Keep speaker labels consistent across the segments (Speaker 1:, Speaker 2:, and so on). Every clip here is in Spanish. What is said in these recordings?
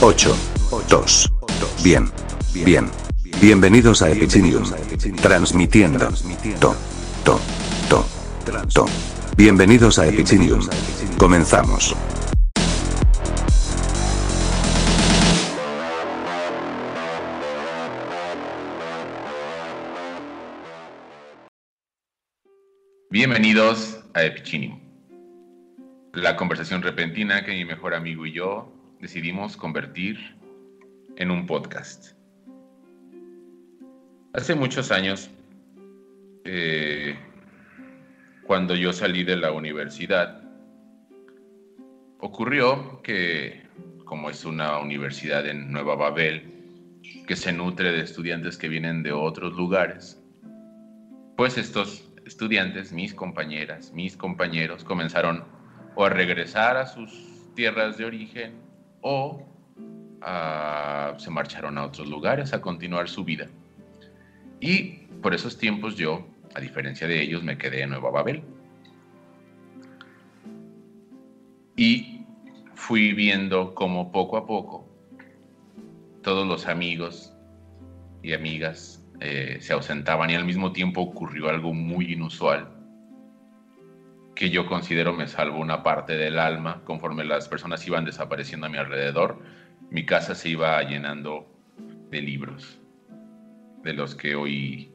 Speaker 1: 8, 2. Bien, bien. Bienvenidos a Epicinium. Transmitiendo. To, to, to, to. Bienvenidos a Epicinium. Comenzamos.
Speaker 2: Bienvenidos a Epicinium, la conversación repentina que mi mejor amigo y yo decidimos convertir en un podcast. Hace muchos años, eh, cuando yo salí de la universidad, ocurrió que, como es una universidad en Nueva Babel, que se nutre de estudiantes que vienen de otros lugares, pues estos estudiantes, mis compañeras, mis compañeros, comenzaron o a regresar a sus tierras de origen o a- se marcharon a otros lugares a continuar su vida. Y por esos tiempos yo, a diferencia de ellos, me quedé en Nueva Babel. Y fui viendo cómo poco a poco todos los amigos y amigas eh, se ausentaban y al mismo tiempo ocurrió algo muy inusual que yo considero me salvó una parte del alma conforme las personas iban desapareciendo a mi alrededor. Mi casa se iba llenando de libros, de los que hoy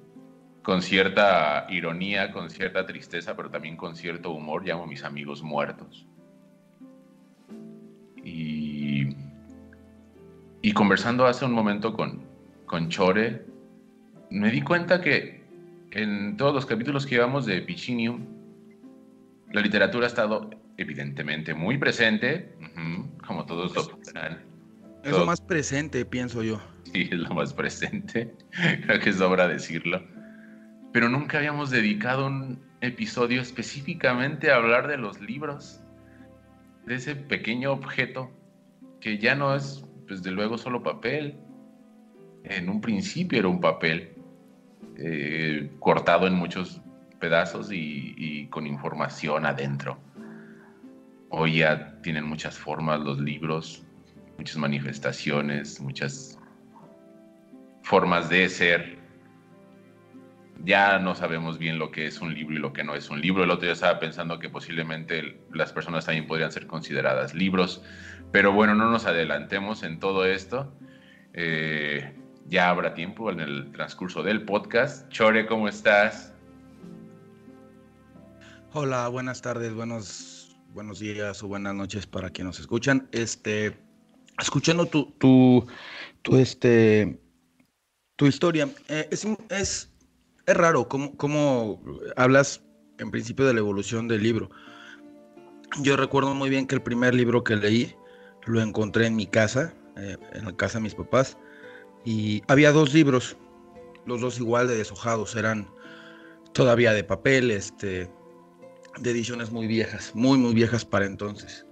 Speaker 2: con cierta ironía, con cierta tristeza, pero también con cierto humor llamo a mis amigos muertos. Y, y conversando hace un momento con, con Chore, me di cuenta que en todos los capítulos que llevamos de Pichinium, la literatura ha estado evidentemente muy presente, como todos lo sabrán.
Speaker 3: Es lo más presente, pienso yo.
Speaker 2: Sí, es lo más presente. Creo que sobra decirlo. Pero nunca habíamos dedicado un episodio específicamente a hablar de los libros, de ese pequeño objeto que ya no es, desde luego, solo papel. En un principio era un papel eh, cortado en muchos pedazos y, y con información adentro. Hoy ya tienen muchas formas los libros, muchas manifestaciones, muchas formas de ser. Ya no sabemos bien lo que es un libro y lo que no es un libro. El otro día estaba pensando que posiblemente las personas también podrían ser consideradas libros. Pero bueno, no nos adelantemos en todo esto. Eh, ya habrá tiempo en el transcurso del podcast. Chore, ¿cómo estás?
Speaker 3: Hola, buenas tardes, buenos, buenos días o buenas noches para quienes nos escuchan. Este, escuchando tu, tu, tu, este, tu historia, eh, es, es, es raro cómo, cómo hablas en principio de la evolución del libro. Yo recuerdo muy bien que el primer libro que leí lo encontré en mi casa, eh, en la casa de mis papás, y había dos libros, los dos igual de deshojados, eran todavía de papel, este, de ediciones muy viejas, muy, muy viejas para entonces.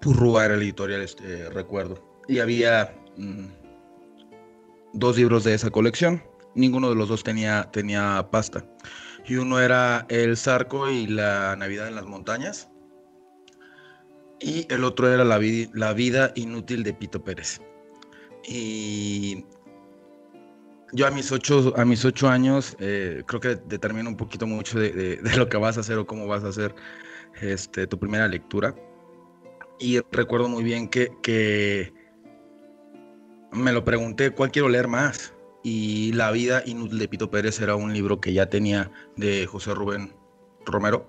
Speaker 3: Purrúa era el editorial, este, recuerdo. Y había mm, dos libros de esa colección. Ninguno de los dos tenía, tenía pasta. Y uno era El Zarco y la Navidad en las Montañas. Y el otro era La, la Vida Inútil de Pito Pérez. Y yo a mis ocho, a mis ocho años eh, creo que determina un poquito mucho de, lo que vas a hacer o cómo vas a hacer este, tu primera lectura. Y recuerdo muy bien que, me lo pregunté, ¿cuál quiero leer más? Y La vida inútil de Pito Pérez era un libro que ya tenía de José Rubén Romero.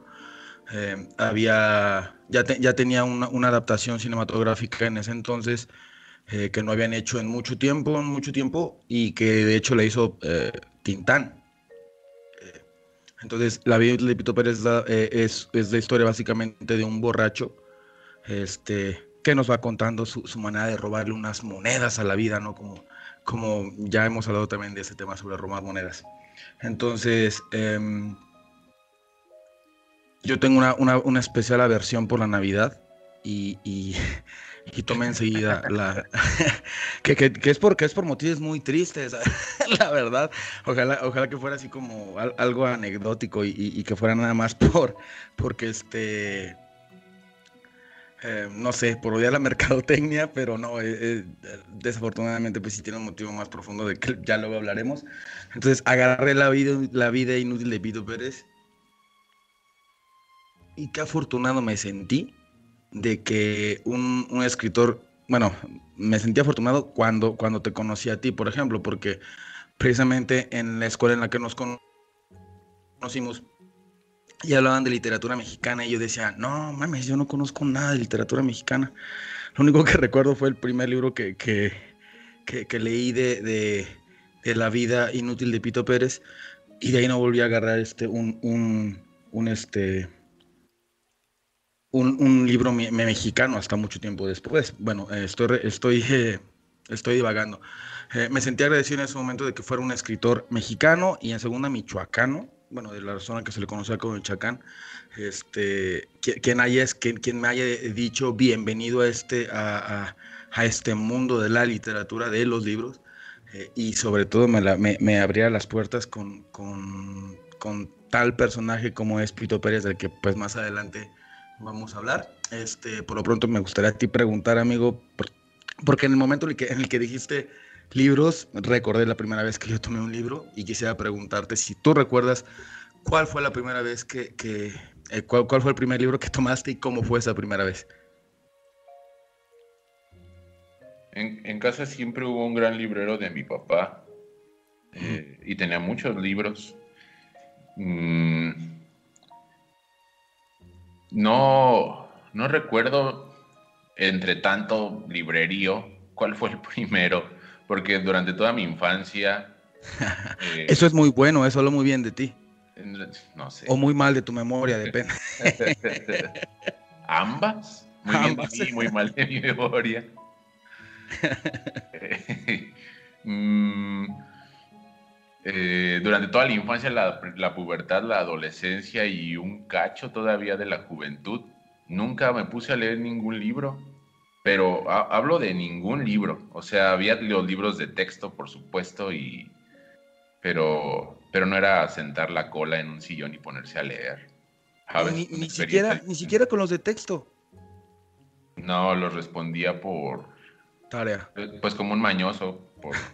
Speaker 3: Eh, había, ya, ya tenía una adaptación cinematográfica en ese entonces eh, que no habían hecho en mucho tiempo, en mucho tiempo, y que de hecho le hizo eh, Tintán. Eh, entonces, la vida de Pito Pérez eh, es, es la historia básicamente de un borracho este, que nos va contando su, su, manera de robarle unas monedas a la vida, ¿no? Como, como ya hemos hablado también de ese tema sobre robar monedas. Entonces, eh, yo tengo una, una, una, especial aversión por la Navidad y, y, y tomé enseguida la... que, que, es porque es por motivos muy tristes, la verdad. Ojalá, ojalá que fuera así como algo anecdótico y, y, que fuera nada más por, porque este eh, no sé, por odiar la mercadotecnia, pero no, eh, eh, desafortunadamente pues sí tiene un motivo más profundo de que ya luego hablaremos. Entonces agarré la vida, la vida inútil de Vito Pérez y qué afortunado me sentí de que un, un, escritor, bueno, me sentí afortunado cuando, cuando te conocí a ti, por ejemplo, porque precisamente en la escuela en la que nos conocimos, y hablaban de literatura mexicana y yo decía, no mames, yo no conozco nada de literatura mexicana. Lo único que recuerdo fue el primer libro que, que, que, leí de, de, de, La vida inútil de Pito Pérez y de ahí no volví a agarrar este, un, un, un este, un, un, libro me mexicano hasta mucho tiempo después. Bueno, eh, estoy, estoy, eh, estoy divagando. Eh, me sentí agradecido en ese momento de que fuera un escritor mexicano y en segunda michoacano bueno, de la zona que se le conocía como el Chacán, este, quien, haya, quien, quien me haya dicho bienvenido a este, a, a, este mundo de la literatura, de los libros, y sobre todo me, la, me, me abría las puertas con, con, con, tal personaje como es Pito Pérez, del que pues más adelante vamos a hablar. Este, por lo pronto me gustaría a ti preguntar, amigo, por, porque en el momento en el que, en el que dijiste libros, recordé la primera vez que yo tomé un libro y quisiera preguntarte si tú recuerdas cuál fue la primera vez que, que eh, cuál, cuál, fue el primer libro que tomaste y cómo fue esa primera vez.
Speaker 2: En, en casa siempre hubo un gran librero de mi papá eh, y tenía muchos libros. Mm, no, no recuerdo entre tanto librerío cuál fue el primero porque durante toda mi infancia...
Speaker 3: Eh, eso es muy bueno, eso habla muy bien de ti.
Speaker 2: No sé.
Speaker 3: O muy mal de tu memoria, depende.
Speaker 2: ¿Ambas? Muy
Speaker 3: Ambas.
Speaker 2: bien de mí, muy mal de mi memoria. mm, eh, durante toda la infancia, la, la, pubertad, la adolescencia y un cacho todavía de la juventud, nunca me puse a leer ningún libro pero ha, hablo de ningún libro. O sea, había los libros de texto, por supuesto, y pero, pero no era sentar la cola en un sillón y ponerse a leer.
Speaker 3: ¿sabes? Ni, ni siquiera, ni siquiera con los de texto.
Speaker 2: No, los respondía por...
Speaker 3: Tarea.
Speaker 2: Pues como un mañoso. Por, pues,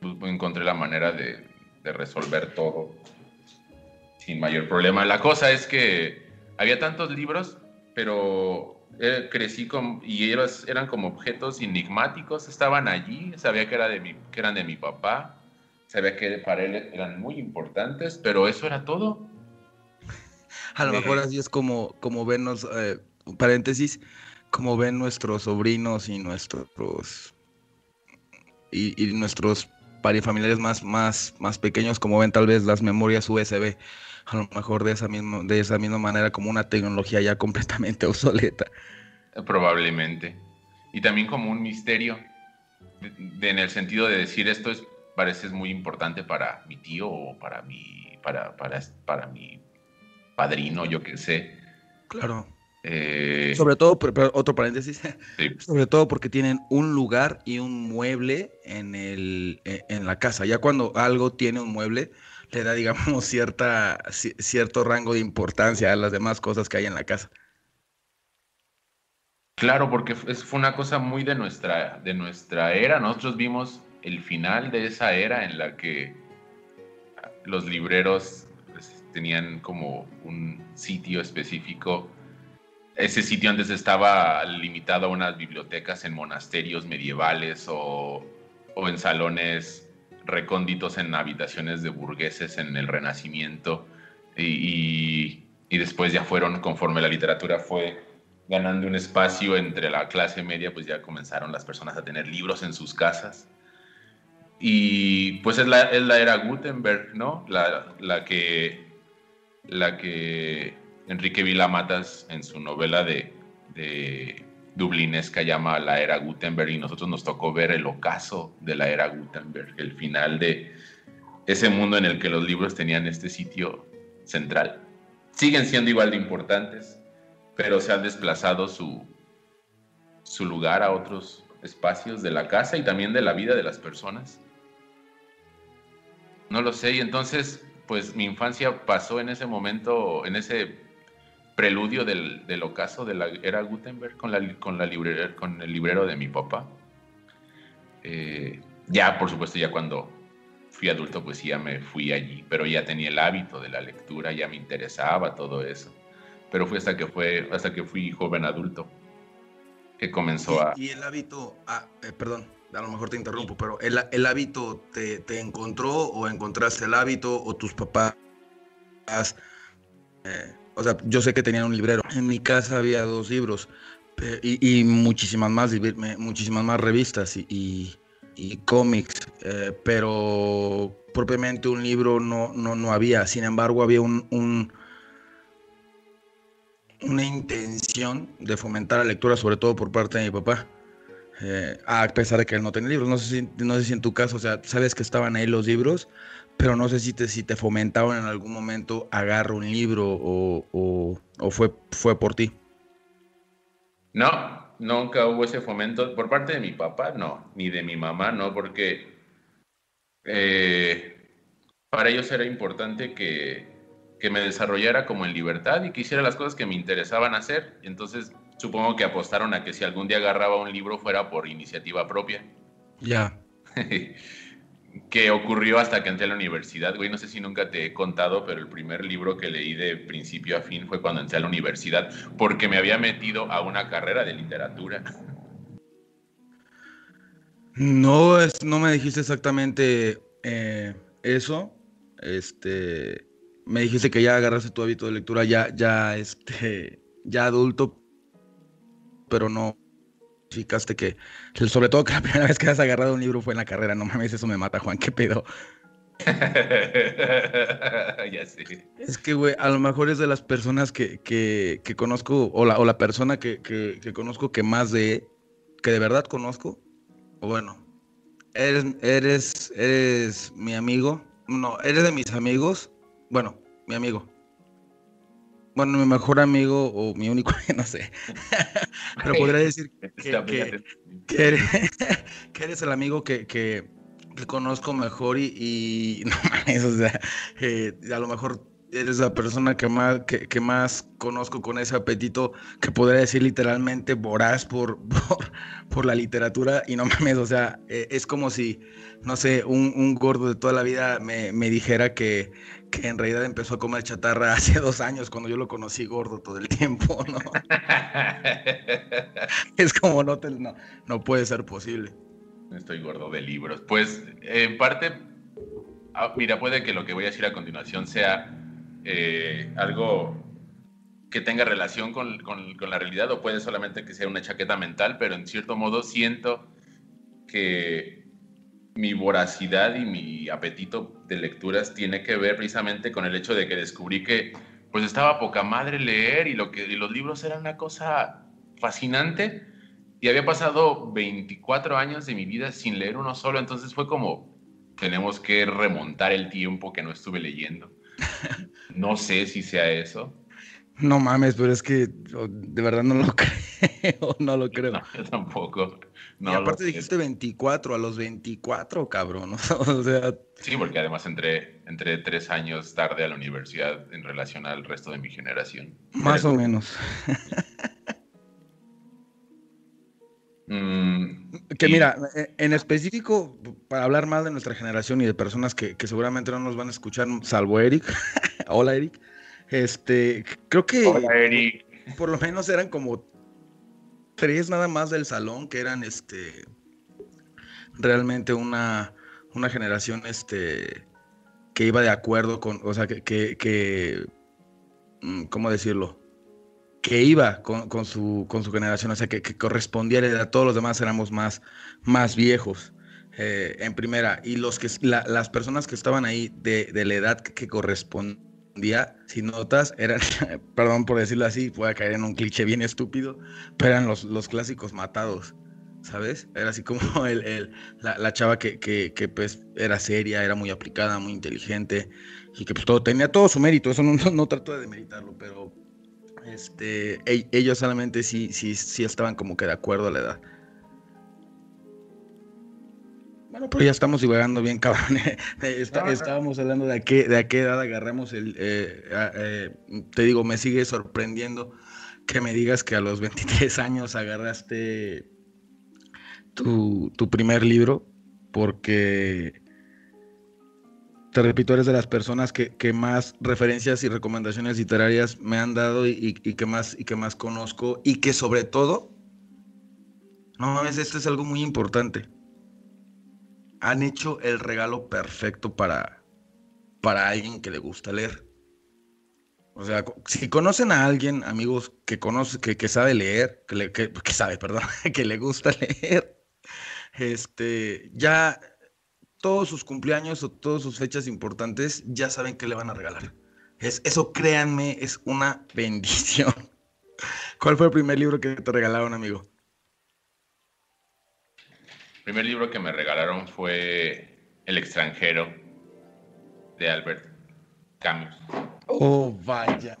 Speaker 2: encontré la manera de, resolver todo sin mayor problema. La cosa es que había tantos libros, pero eh, crecí con, y ellos eran como objetos enigmáticos, estaban allí, sabía que, era de que eran de mi papá, sabía que para él eran muy importantes, pero eso era todo.
Speaker 3: A lo mejor así es como, como ven, los, eh, paréntesis, como ven nuestros sobrinos y nuestros y nuestros familiares más, más, más pequeños, como ven tal vez las memorias USB, a lo mejor de esa, misma, de esa misma manera como una tecnología ya completamente obsoleta.
Speaker 2: Probablemente. Y también como un misterio, de, de, en el sentido de decir esto es, parece muy importante para mi tío o para mi, para, para, para mi padrino, yo qué sé.
Speaker 3: Claro. Eh, sobre todo, pero otro paréntesis, sí. sobre todo porque tienen un lugar y un mueble en, el, e, en la casa. Ya cuando algo tiene un mueble, le da, digamos, cierta, cierto rango de importancia a las demás cosas que hay en la casa.
Speaker 2: Claro, porque fue una cosa muy de nuestra, de nuestra era. Nosotros vimos el final de esa era en la que los libreros pues, tenían como un sitio específico. Ese sitio antes estaba limitado a unas bibliotecas en monasterios medievales o, o en salones recónditos en habitaciones de burgueses en el Renacimiento y, y, y, después ya fueron, conforme la literatura fue ganando un espacio entre la clase media, pues ya comenzaron las personas a tener libros en sus casas. Y pues es la, es la era Gutenberg, ¿no? La, la, que, la que Enrique Vila Matas en su novela de, de dublinesca llama la era Gutenberg y nosotros nos tocó ver el ocaso de la era Gutenberg, el final de ese mundo en el que los libros tenían este sitio central. Siguen siendo igual de importantes, pero se han desplazado su, su lugar a otros espacios de la casa y también de la vida de las personas. No lo sé, y entonces, pues mi infancia pasó en ese momento, en ese preludio del, del ocaso de la era Gutenberg con, la, con, la con el librero de mi papá. Eh, ya, por supuesto, ya cuando fui adulto, pues ya me fui allí, pero ya tenía el hábito de la lectura, ya me interesaba todo eso. Pero fue hasta que, fue, hasta que fui joven adulto que comenzó a...
Speaker 3: Y el hábito, ah, eh, perdón, a lo mejor te interrumpo, pero el, el hábito te, te, encontró o encontraste el hábito o tus papás... Eh, o sea, yo sé que tenían un librero. En mi casa había dos libros y, muchísimas más, revistas y, y cómics, eh, pero propiamente un libro no, no, no había. Sin embargo, había un, un, una intención de fomentar la lectura, sobre todo por parte de mi papá. Eh, a pesar de que él no tenía libros. No sé, si, no sé si en tu caso, o sea, sabes que estaban ahí los libros, pero no sé si te, si te fomentaban en algún momento agarra un libro o, o, o fue, fue por ti.
Speaker 2: No, nunca hubo ese fomento por parte de mi papá, no, ni de mi mamá, no, porque eh, para ellos era importante que, que, me desarrollara como en libertad y que hiciera las cosas que me interesaban hacer. Entonces, supongo que apostaron a que si algún día agarraba un libro fuera por iniciativa propia.
Speaker 3: Ya.
Speaker 2: que ocurrió hasta que entré a la universidad, güey. No sé si nunca te he contado, pero el primer libro que leí de principio a fin fue cuando entré a la universidad, porque me había metido a una carrera de literatura.
Speaker 3: No, es, no me dijiste exactamente eh, eso. Este, me dijiste que ya agarraste tu hábito de lectura ya, ya, este, ya adulto, pero no Ficaste que, sobre todo que la primera vez que has agarrado un libro fue en la carrera, no mames, eso me mata, Juan, qué pedo.
Speaker 2: ya sé.
Speaker 3: Es que, güey, a lo mejor es de las personas que, que, que conozco, o la, o la persona que, que, conozco que más de, que de verdad conozco, o bueno, eres, eres, eres mi amigo, no, eres de mis amigos, bueno, mi amigo, bueno, mi mejor amigo o mi único, no sé. Pero podría decir que, que, eres, el amigo que, que, conozco mejor y, no mames, o sea, eh, a lo mejor eres la persona que más, que, más conozco con ese apetito que podría decir literalmente voraz por, por, la literatura y no mames, o sea, eh, es como si, no sé, un, un gordo de toda la vida me, me dijera que, que en realidad empezó a comer chatarra hace dos años cuando yo lo conocí gordo todo el tiempo, ¿no? es como no, te, no, no puede ser posible.
Speaker 2: Estoy gordo de libros. Pues en parte, ah, mira, puede que lo que voy a decir a continuación sea eh, algo que tenga relación con, con, con, la realidad o puede solamente que sea una chaqueta mental, pero en cierto modo siento que mi voracidad y mi apetito de lecturas tiene que ver precisamente con el hecho de que descubrí que pues estaba poca madre leer y, lo que, los libros eran una cosa fascinante y había pasado 24 años de mi vida sin leer uno solo, entonces fue como tenemos que remontar el tiempo que no estuve leyendo. No sé si sea eso.
Speaker 3: No mames, pero es que de verdad no lo creo, no lo creo. No,
Speaker 2: yo tampoco.
Speaker 3: y aparte dijiste 24, a los 24, cabrón. o sea...
Speaker 2: Sí, porque además entré, entré tres años tarde a la universidad en relación al resto de mi generación.
Speaker 3: Más o menos.
Speaker 2: Mm,
Speaker 3: que mira, e, en específico, para hablar más de nuestra generación y de personas que, que seguramente no nos van a escuchar, salvo Eric. Hola, Eric. Este, creo que
Speaker 2: Hola, Eric.
Speaker 3: por lo menos eran como tres nada más del salón que eran este realmente una, una generación este que iba de acuerdo con, o sea, que, que, mm, ¿cómo decirlo? Que iba con, con, su, con su generación, o sea, que, que correspondía a la edad. Todos los demás éramos más, más viejos eh, en primera. Y los que, la, las personas que estaban ahí de, de la edad que correspondía día, si notas, eran, perdón por decirlo así, puede caer en un cliché bien estúpido, pero eran los, los clásicos matados, ¿sabes? Era así como el, el, la, la, chava que, que, pues era seria, era muy aplicada, muy inteligente y que pues todo tenía todo su mérito, eso no, no, trato de demeritarlo, pero este, ellos solamente sí, sí, sí estaban como que de acuerdo a la edad. Bueno, pero ya estamos divagando bien, cabrón. Está, estábamos hablando de a qué, de a qué edad agarramos el... Eh, eh, te digo, me sigue sorprendiendo que me digas que a los 23 años agarraste tu, tu primer libro, porque te repito, eres de las personas que, que, más referencias y recomendaciones literarias me han dado y, y, que más, y que más conozco y que sobre todo, no mames, esto es algo muy importante han hecho el regalo perfecto para, para alguien que le gusta leer. O sea, si conocen a alguien, amigos, que conoce, que, sabe leer, que, sabe, perdón, que le gusta leer, este, ya todos sus cumpleaños o todas sus fechas importantes ya saben que le van a regalar. Es, eso, créanme, es una bendición. ¿Cuál fue el primer libro que te regalaron, amigo?
Speaker 2: Primer libro que me regalaron fue El extranjero de Albert Camus.
Speaker 3: Oh, vaya.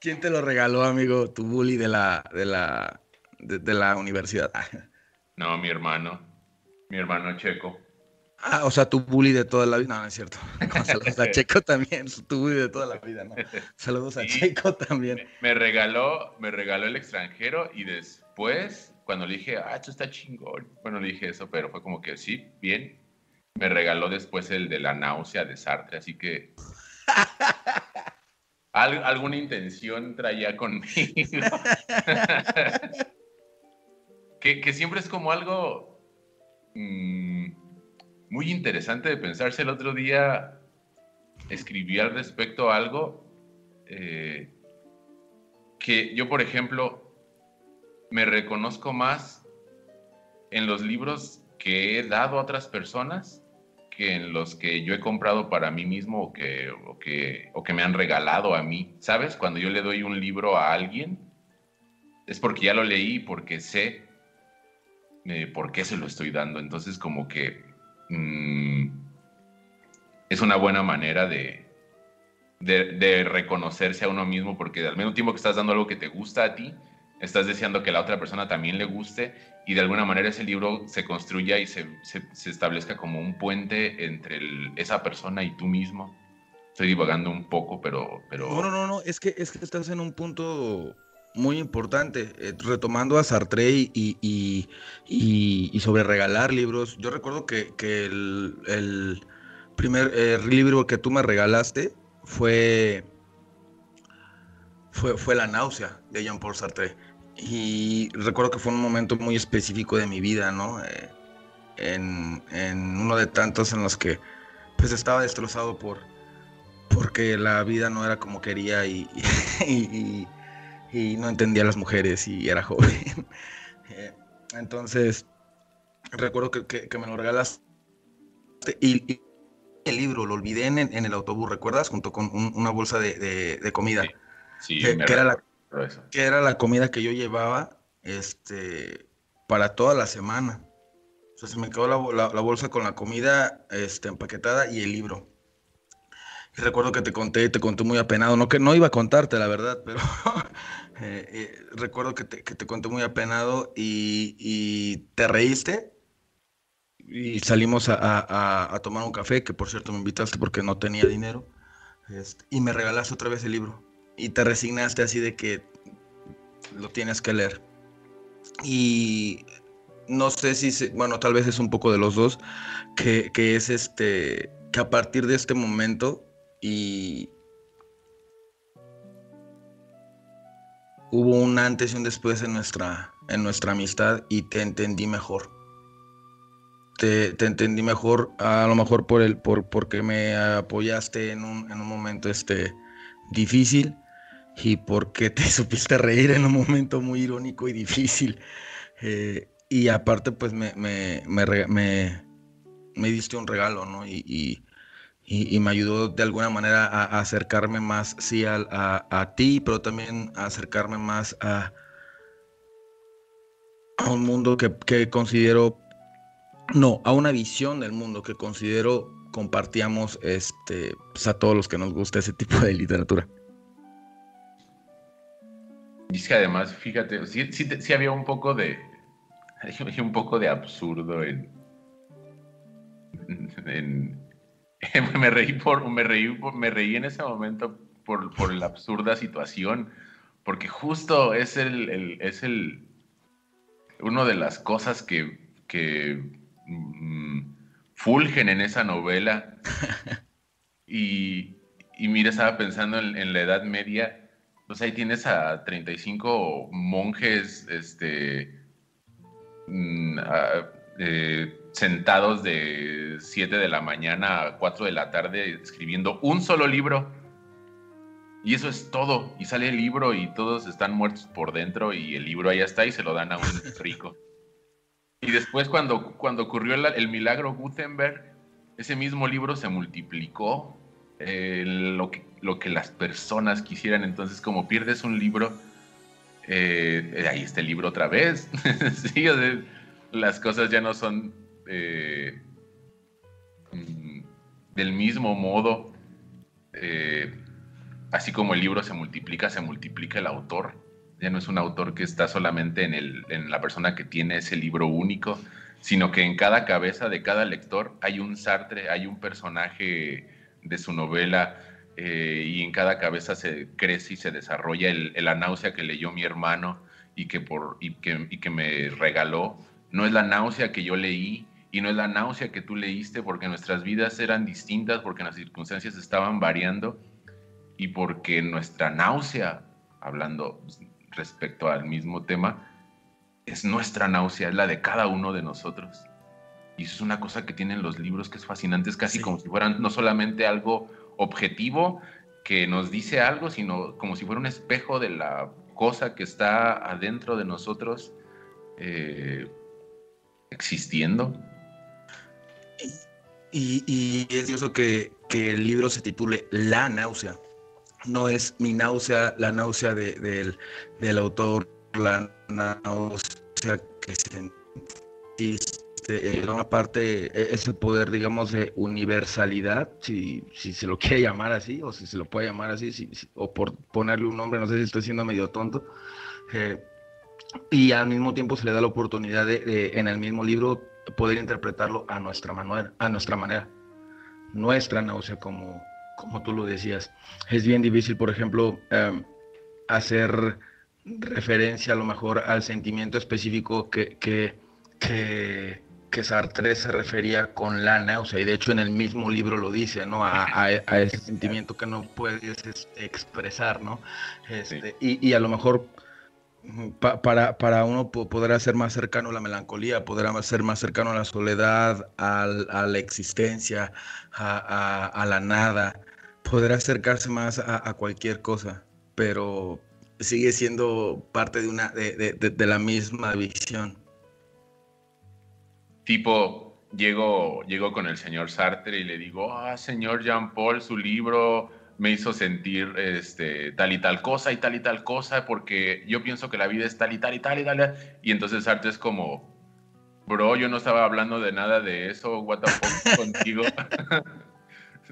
Speaker 3: ¿Quién te lo regaló, amigo? Tu bully de la, de la, de, de la universidad.
Speaker 2: No, mi hermano. Mi hermano Checo.
Speaker 3: Ah, o sea, tu bully de toda la vida. No, no es cierto. Saludos a Checo también, tu bully de toda la vida, ¿no? Saludos a sí, Checo también.
Speaker 2: Me regaló, me regaló el extranjero y después cuando le dije, ah, esto está chingón, bueno, le dije eso, pero fue como que sí, bien. Me regaló después el de la náusea de Sartre, así que Al, alguna intención traía conmigo. que, que, siempre es como algo mmm, muy interesante de pensarse. El otro día escribí al respecto algo eh, que yo, por ejemplo, me reconozco más en los libros que he dado a otras personas que en los que yo he comprado para mí mismo o que, o que, o que me han regalado a mí. ¿Sabes? Cuando yo le doy un libro a alguien, es porque ya lo leí, porque sé eh, por qué se lo estoy dando. Entonces, como que mmm, es una buena manera de, de, de, reconocerse a uno mismo, porque al mismo tiempo que estás dando algo que te gusta a ti, estás deseando que la otra persona también le guste y de alguna manera ese libro se construya y se, se, establezca como un puente entre esa persona y tú mismo. Estoy divagando un poco, pero, pero...
Speaker 3: No, no, no, no, es que, es que estás en un punto muy importante, eh, retomando a Sartre y, y, y, sobre regalar libros. Yo recuerdo que, que el, el, primer eh, libro que tú me regalaste fue fue, fue La náusea de Jean-Paul Sartre. Y recuerdo que fue un momento muy específico de mi vida, ¿no? Eh, en, en, uno de tantos en los que pues estaba destrozado por porque la vida no era como quería y, y, y, y no entendía a las mujeres y era joven. Eh, entonces, recuerdo que, que, que, me lo regalaste y, el libro lo olvidé en, en, el autobús, ¿recuerdas? Junto con un, una bolsa de, de, de comida.
Speaker 2: Sí. Sí,
Speaker 3: que, que, era la, que, era la, comida que yo llevaba este, para toda la semana. O sea, se me quedó la, la, la, bolsa con la comida este, empaquetada y el libro. Y recuerdo que te conté, te conté muy apenado, no que no iba a contarte la verdad, pero eh, eh, recuerdo que te, que te, conté muy apenado y, y, te reíste y salimos a, a, a, tomar un café, que por cierto me invitaste porque no tenía dinero, este, y me regalaste otra vez el libro y te resignaste así de que lo tienes que leer. Y no sé si, bueno, tal vez es un poco de los dos, que, que, es este, que a partir de este momento y hubo un antes y un después en nuestra, en nuestra amistad y te entendí mejor. Te, te, entendí mejor, a lo mejor por el, por, porque me apoyaste en un, en un momento este, difícil y porque te supiste reír en un momento muy irónico y difícil. Eh, y aparte, pues me, me, me, me, diste un regalo, ¿no? Y, y, y, me ayudó de alguna manera a, acercarme más, sí, a, ti, pero también a acercarme más a, a un mundo que, que, considero, no, a una visión del mundo que considero compartíamos este, pues, a todos los que nos gusta ese tipo de literatura.
Speaker 2: Y es que además, fíjate, sí, sí, había un poco de, un poco de absurdo en, en me reí por, me reí, me reí en ese momento por, por la absurda situación, porque justo es el, es el uno de las cosas que, que mm, fulgen en esa novela. y, y mira, estaba pensando en, la Edad Media, pues ahí tienes a 35 monjes, este, mm, eh, sentados de 7 de la mañana a 4 de la tarde escribiendo un solo libro. Y eso es todo. Y sale el libro y todos están muertos por dentro y el libro ahí está y se lo dan a un rico. Y después cuando, cuando ocurrió el, milagro Gutenberg, ese mismo libro se multiplicó eh, lo, que, lo que las personas quisieran. Entonces como pierdes un libro, eh, ahí está el libro otra vez. sí, las cosas ya no son eh, mm, del mismo modo, eh, así como el libro se multiplica, se multiplica el autor. Ya no es un autor que está solamente en, el, en la persona que tiene ese libro único, sino que en cada cabeza de cada lector hay un Sartre, hay un personaje de su novela, eh, y en cada cabeza se crece y se desarrolla el, la náusea que leyó mi hermano y que, por, y que, y que me regaló. No es la náusea que yo leí, y no es la náusea que tú leíste porque nuestras vidas eran distintas, porque las circunstancias estaban variando y porque nuestra náusea, hablando respecto al mismo tema, es nuestra náusea, es la de cada uno de nosotros. Y eso es una cosa que tienen los libros que es fascinante, es casi como si fueran no solamente algo objetivo que nos dice algo, sino como si fuera un espejo de la cosa que está adentro de nosotros eh, existiendo.
Speaker 3: Y, es curioso que, que, el libro se titule La náusea. No es mi náusea, la náusea del, del, autor, la náusea que sentiste. Eh, una parte, e, ese poder, digamos, de universalidad, si, si se lo quiere llamar así, o si se lo puede llamar así, o por ponerle un nombre, no sé si estoy siendo medio tonto. Eh, y al mismo tiempo se le da la oportunidad de, en el mismo libro poder interpretarlo a nuestra manera, a nuestra manera. Nuestra náusea, como, como tú lo decías. Es bien difícil, por ejemplo, em, hacer referencia a lo mejor al sentimiento específico que, que, Sartre se refería con la náusea, y de hecho en el mismo libro lo dice, ¿no? A, ese sentimiento que no puedes este, expresar, ¿no? Este, y, y a lo mejor para, para uno poder ser más cercano a la melancolía, poder ser más cercano a la soledad, a, la existencia, a, la nada, poder acercarse más a, cualquier cosa, pero sigue siendo parte de, una, de, la misma visión.
Speaker 2: Tipo, llego, llego con el señor Sartre y le digo, ah, señor Jean Paul, su libro me hizo sentir este, tal y tal cosa y tal y tal cosa, porque yo pienso que la vida es tal y tal y tal y tal. Y entonces Arte es como, bro, yo no estaba hablando de nada de eso, what the fuck contigo.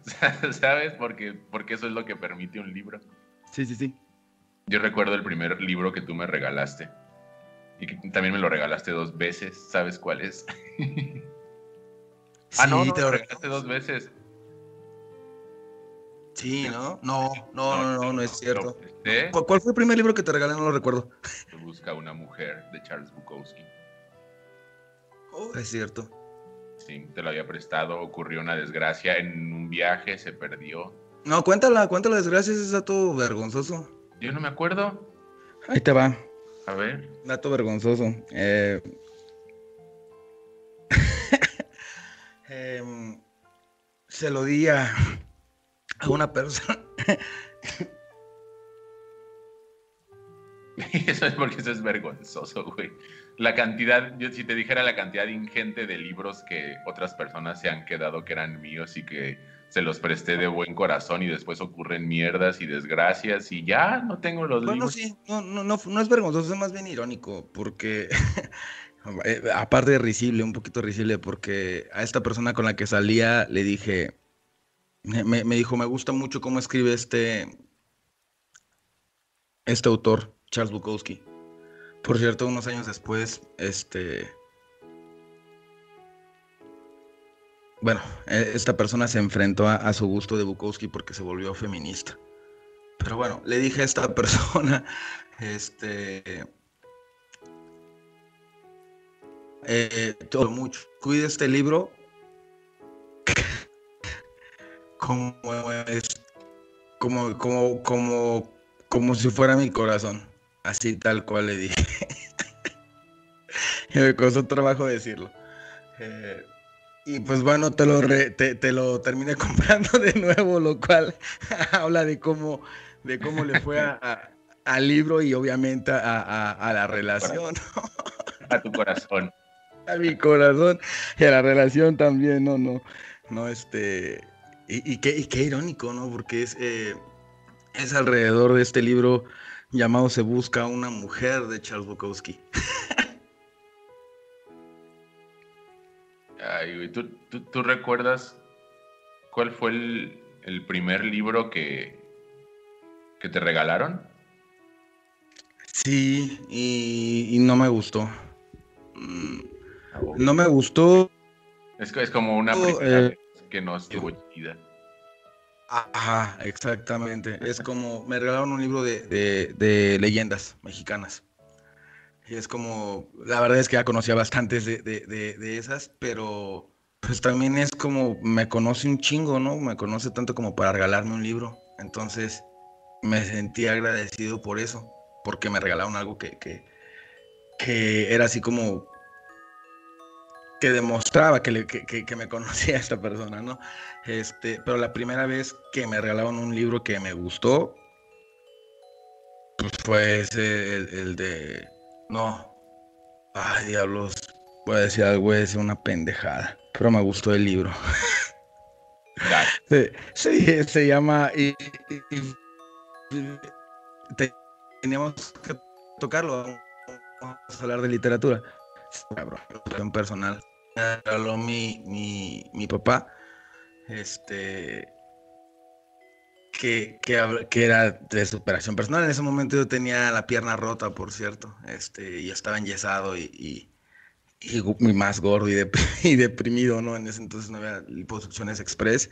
Speaker 2: ¿Sabes? Porque, porque eso es lo que permite un libro.
Speaker 3: Sí, sí, sí.
Speaker 2: Yo recuerdo el primer libro que tú me regalaste. Y que también me lo regalaste dos veces. ¿Sabes cuál es? ah, no, te lo regalaste dos veces.
Speaker 3: Sí, ¿no? No, no, no, no, no es cierto. ¿Cuál, fue el primer libro que te regalé? No lo recuerdo.
Speaker 2: Busca una mujer de Charles Bukowski.
Speaker 3: Oh, es cierto.
Speaker 2: Sí, te lo había prestado, ocurrió una desgracia en un viaje, se perdió.
Speaker 3: No, cuéntala, cuéntala desgracia, es dato vergonzoso.
Speaker 2: Yo no me acuerdo.
Speaker 3: Ahí te va.
Speaker 2: A ver.
Speaker 3: Dato vergonzoso. Eh... Em, se lo di a, a una persona.
Speaker 2: Eso es porque eso es vergonzoso, güey. La cantidad, yo si te dijera la cantidad ingente de libros que otras personas se han quedado que eran míos y que se los presté de buen corazón y después ocurren mierdas y desgracias y ya no tengo los
Speaker 3: Bueno,
Speaker 2: libros.
Speaker 3: sí, no, no, no, no es vergonzoso, es más bien irónico, porque eh, aparte de risible, un poquito risible, porque a esta persona con la que salía le dije, me- me dijo, me gusta mucho cómo escribe este, este autor, Charles Bukowski. Por cierto, unos años después, este, bueno, eh, esta persona se enfrentó a, a su gusto de Bukowski porque se volvió feminista. Pero bueno, le dije a esta persona, este, eh, todo mucho, cuide este libro como es, como, como, como, como si fuera mi corazón, así tal cual le dije. y me costó trabajo decirlo. Eh, y pues bueno, te lo, re- te, te lo terminé comprando de nuevo, lo cual habla de cómo, de cómo le fue a- a- al libro y obviamente a, a- la relación,
Speaker 2: A tu corazón.
Speaker 3: a mi corazón y a la relación también, no, no, no, este, y, y qué, y qué irónico, ¿no? Porque es, eh, es alrededor de este libro llamado Se busca una mujer de Charles Bukowski.
Speaker 2: Ay, güey, ¿tú, tú, tú recuerdas cuál fue el, el primer libro que, que te regalaron?
Speaker 3: Sí, y, y no me gustó. Mm, No me gustó.
Speaker 2: Es, es como una primera
Speaker 3: eh,
Speaker 2: vez que no estuvo chida.
Speaker 3: Ajá, exactamente. Es como, me regalaron un libro de, de- de leyendas mexicanas. Y es como, la verdad es que ya conocía bastantes de, de- de- esas, pero pues también es como, me conoce un chingo, ¿no? Me conoce tanto como para regalarme un libro. Entonces, me sentí agradecido por eso, porque me regalaron algo que, que, que era así como, que demostraba que- que- que me conocía esta persona, ¿no? Este, pero la primera vez que me regalaron un libro que me gustó, pues fue ese, el, el de. No. Ay, diablos. Voy a decir algo, voy a decir una pendejada. Pero me gustó el libro. Sí, se llama. y- y- y- te- teníamos que tocarlo. Vamos a hablar de literatura. Cabrón, personal. Mi, mi, mi papá. Este. Que, era de superación personal. En ese momento yo tenía la pierna rota, por cierto. Este, y estaba enyesado y, y, y más gordo y, dep- y deprimido, ¿no? En ese entonces no había liposucciones express.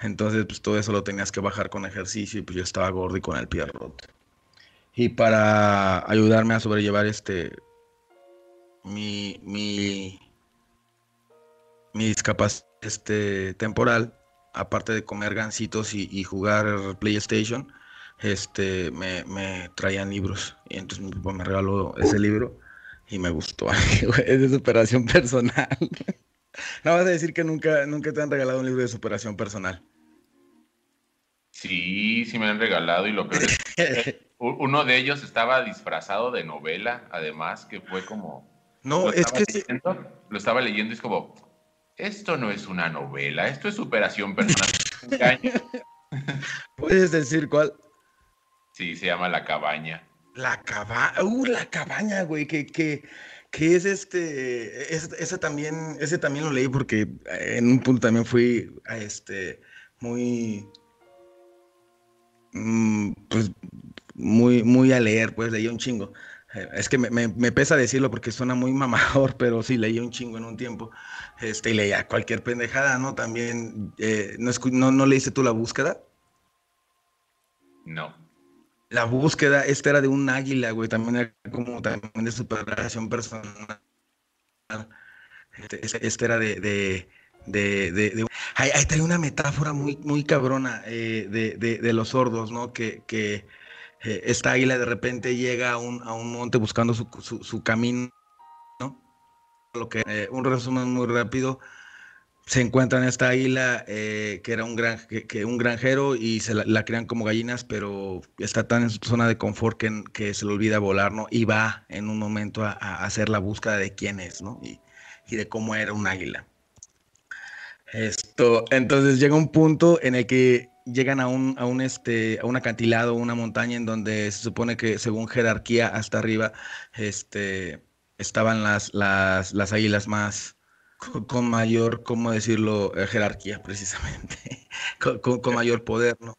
Speaker 3: Entonces, pues todo eso lo tenías que bajar con ejercicio y pues yo estaba gordo y con el pie roto. Y para ayudarme a sobrellevar este mi mi mi discapacidad este temporal, aparte de comer gancitos y, y jugar PlayStation, este me, me traían libros y entonces mi papá me regaló ese libro y me gustó. es de superación personal. no vas a decir que nunca nunca te han regalado un libro de superación personal.
Speaker 2: Sí, sí me han regalado y lo peor es uno de ellos estaba disfrazado de novela, además, que fue como...
Speaker 3: No, es que sí-
Speaker 2: leyendo, lo estaba leyendo y es como, esto no es una novela, esto es superación personal.
Speaker 3: Puedes decir cuál.
Speaker 2: Sí, se llama La Cabaña.
Speaker 3: La cabaña, uh, la cabaña, güey, que, que, que es este, es- ese también, ese también lo leí porque eh, en un punto también fui, a este, muy, mm, pues, muy, muy a leer, pues leí un chingo. Es que me, me- me pesa decirlo porque suena muy mamador, pero sí, leí un chingo en un tiempo. Este, y leía cualquier pendejada, ¿no? También, eh, ¿no, escu- no, ¿no leíste tú La Búsqueda?
Speaker 2: No.
Speaker 3: La búsqueda, esta era de un águila, güey, también era como también de superación personal. Este, este- este era de, de, de, de- de- Ahí, ahí trae una metáfora muy, muy cabrona eh, de, de- de los sordos, ¿no? Que, que eh, esta águila de repente llega a un, a un monte buscando su, su, camino, ¿no? Lo que, eh, un resumen muy rápido, se encuentran esta águila eh, que era un, gran, que, un granjero y se la, la crían como gallinas, pero está tan en su zona de confort que, que se le olvida volar, ¿no? Y va en un momento a, a hacer la búsqueda de quién es, ¿no? Y, y de cómo era un águila. Esto, entonces llega un punto en el que llegan a un, a un, este, a un acantilado, una montaña en donde se supone que según jerarquía hasta arriba, este, estaban las, las, las águilas más, con, mayor, ¿cómo decirlo? Eh, jerarquía precisamente, con, con, mayor poder, ¿no?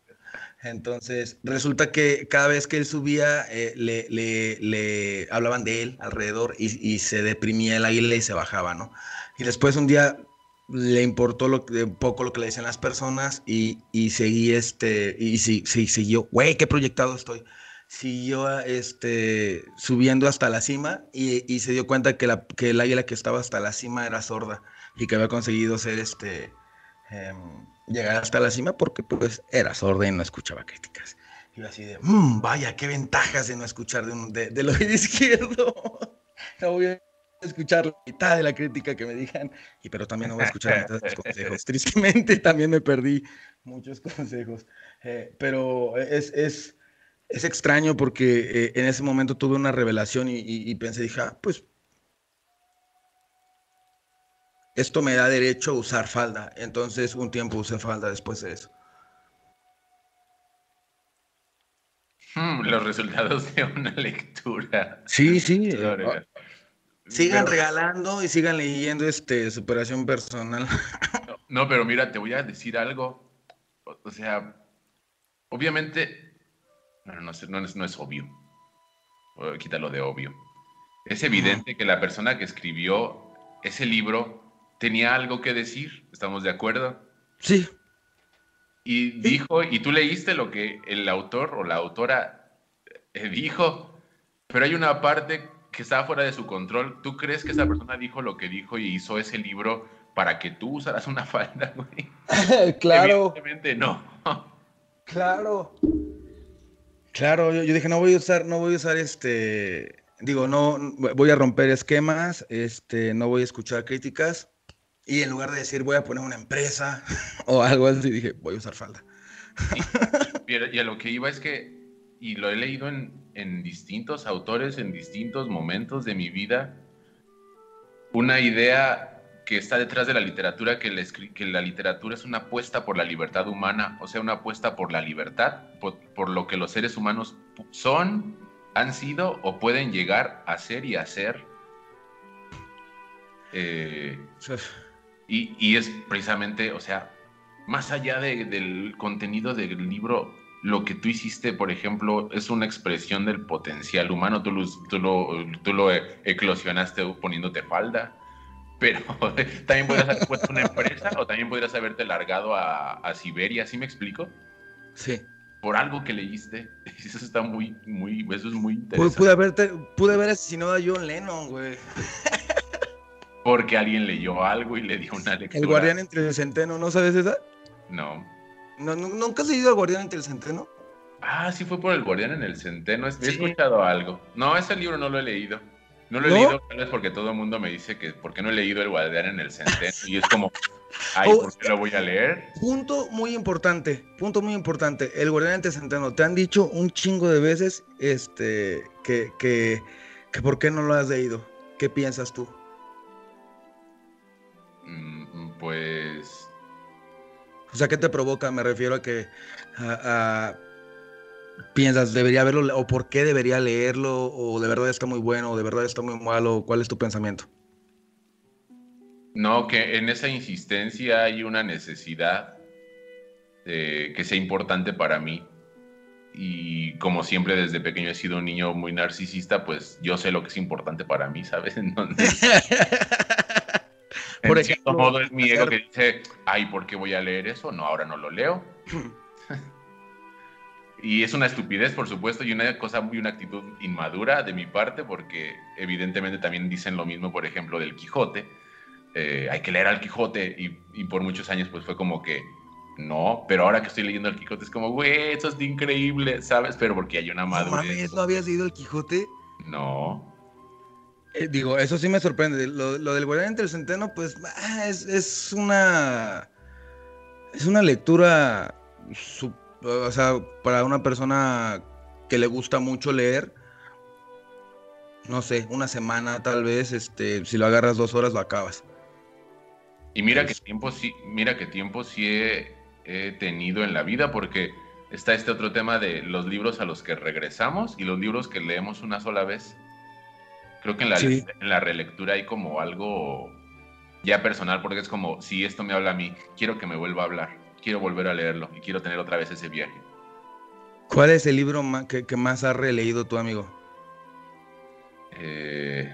Speaker 3: Entonces, resulta que cada vez que él subía, eh, le, le, le, hablaban de él alrededor y, y, se deprimía el águila y se bajaba, ¿no? Y después un día le importó lo, un poco lo que le decían las personas y, y seguí este, y sí, sí, siguió, güey, qué proyectado estoy. Siguió este, subiendo hasta la cima y, se dio cuenta que, la, que el águila que estaba hasta la cima era sorda y que había conseguido ser este, eh, llegar hasta la cima porque pues era sorda y no escuchaba críticas. Y así de, mmm, vaya, qué ventajas de no escuchar de, un, de, del izquierdo. escuchar la mitad de la crítica que me digan, y pero también no voy a escuchar la mitad de los consejos. Tristemente también me perdí muchos consejos, eh, pero es, es, es, extraño porque eh, en ese momento tuve una revelación y, y, y pensé, dije, ah, pues esto me da derecho a usar falda. Entonces un tiempo usé falda después de eso.
Speaker 2: Hmm, los resultados de una lectura.
Speaker 3: Sí, sí. Sigan pero, regalando y sigan leyendo este superación personal.
Speaker 2: No, no, pero mira, te voy a decir algo. O, o sea, obviamente, no, no, no, es, no es obvio. Quítalo de obvio. Es evidente uh -huh. que la persona que escribió ese libro tenía algo que decir, ¿estamos de acuerdo?
Speaker 3: Sí.
Speaker 2: Y dijo, y tú leíste lo que el autor o la autora eh, dijo, pero hay una parte que está fuera de su control. ¿Tú crees que esa persona dijo lo que dijo y hizo ese libro para que tú usaras una falda, güey?
Speaker 3: claro.
Speaker 2: Evidentemente no.
Speaker 3: claro. Claro, yo, yo, dije, no voy a usar, no voy a usar este, digo, no, voy a romper esquemas, este, no voy a escuchar críticas y en lugar de decir voy a poner una empresa o algo así, dije voy a usar falda.
Speaker 2: Y, y a lo que iba es que, y lo he leído en, en, distintos autores, en distintos momentos de mi vida, una idea que está detrás de la literatura, que, la, que la literatura es una apuesta por la libertad humana, o sea, una apuesta por la libertad, por, por lo que los seres humanos son, han sido o pueden llegar a ser y a ser. Eh, y, y, es precisamente, o sea, más allá de, del contenido del libro, lo que tú hiciste, por ejemplo, es una expresión del potencial humano. Tú lo, tú lo, tú lo eclosionaste poniéndote falda, pero también podrías haber puesto una empresa o también podrías haberte largado a, a Siberia, ¿sí me explico?
Speaker 3: Sí.
Speaker 2: Por algo que leíste. Eso está muy, muy, eso es muy interesante.
Speaker 3: Pude, haberte, pude haber asesinado a John Lennon, güey.
Speaker 2: porque alguien leyó algo y le dio una lectura.
Speaker 3: El guardián entre el centeno, ¿no sabes esa?
Speaker 2: No.
Speaker 3: ¿No, no ¿Nunca has leído El guardián entre el centeno?
Speaker 2: Ah, sí fue por El guardián en el centeno. He escuchado algo. No, ese libro no lo he leído. No lo he ¿No? leído tal vez porque todo el mundo me dice que por qué no he leído El guardián en el centeno. Y es como, ay, oh, ¿por qué lo voy a leer?
Speaker 3: Punto muy importante, punto muy importante. El guardián entre el centeno. Te han dicho un chingo de veces este, que, que, que por qué no lo has leído. ¿Qué piensas tú?
Speaker 2: Mm, pues.
Speaker 3: O sea, ¿qué te provoca? Me refiero a que. A, a, piensas, debería verlo, o por qué debería leerlo, o de verdad está muy bueno, o de verdad está muy malo, ¿cuál es tu pensamiento?
Speaker 2: No, que en esa insistencia hay una necesidad de que sea importante para mí. Y como siempre desde pequeño he sido un niño muy narcisista, pues yo sé lo que es importante para mí, ¿sabes? Entonces, Por en ejemplo, cierto modo es mi ego que dice, ay, ¿por qué voy a leer eso? No, ahora no lo leo. y es una estupidez, por supuesto, y una cosa y una actitud inmadura de mi parte, porque evidentemente también dicen lo mismo, por ejemplo, del Quijote. Eh, hay que leer al Quijote, y, y, por muchos años pues fue como que no, pero ahora que estoy leyendo el Quijote es como, güey, eso es increíble, ¿sabes? Pero porque hay una madurez.
Speaker 3: No mames, ¿no habías leído el Quijote?
Speaker 2: No.
Speaker 3: Eh, digo, eso sí me sorprende. Lo, lo del guardián entre el centeno, pues ah, es, es, una. Es una lectura. Sub, o sea, para una persona que le gusta mucho leer. No sé, una semana tal vez, este, si lo agarras dos horas lo acabas.
Speaker 2: Y mira que tiempo sí, mira que tiempo sí he, he tenido en la vida, porque está este otro tema de los libros a los que regresamos y los libros que leemos una sola vez. Creo que en la,
Speaker 3: Sí.
Speaker 2: en la relectura hay como algo ya personal, porque es como, si esto me habla a mí, quiero que me vuelva a hablar, quiero volver a leerlo y quiero tener otra vez ese viaje.
Speaker 3: ¿Cuál es el libro que, que más has releído tu amigo?
Speaker 2: Eh,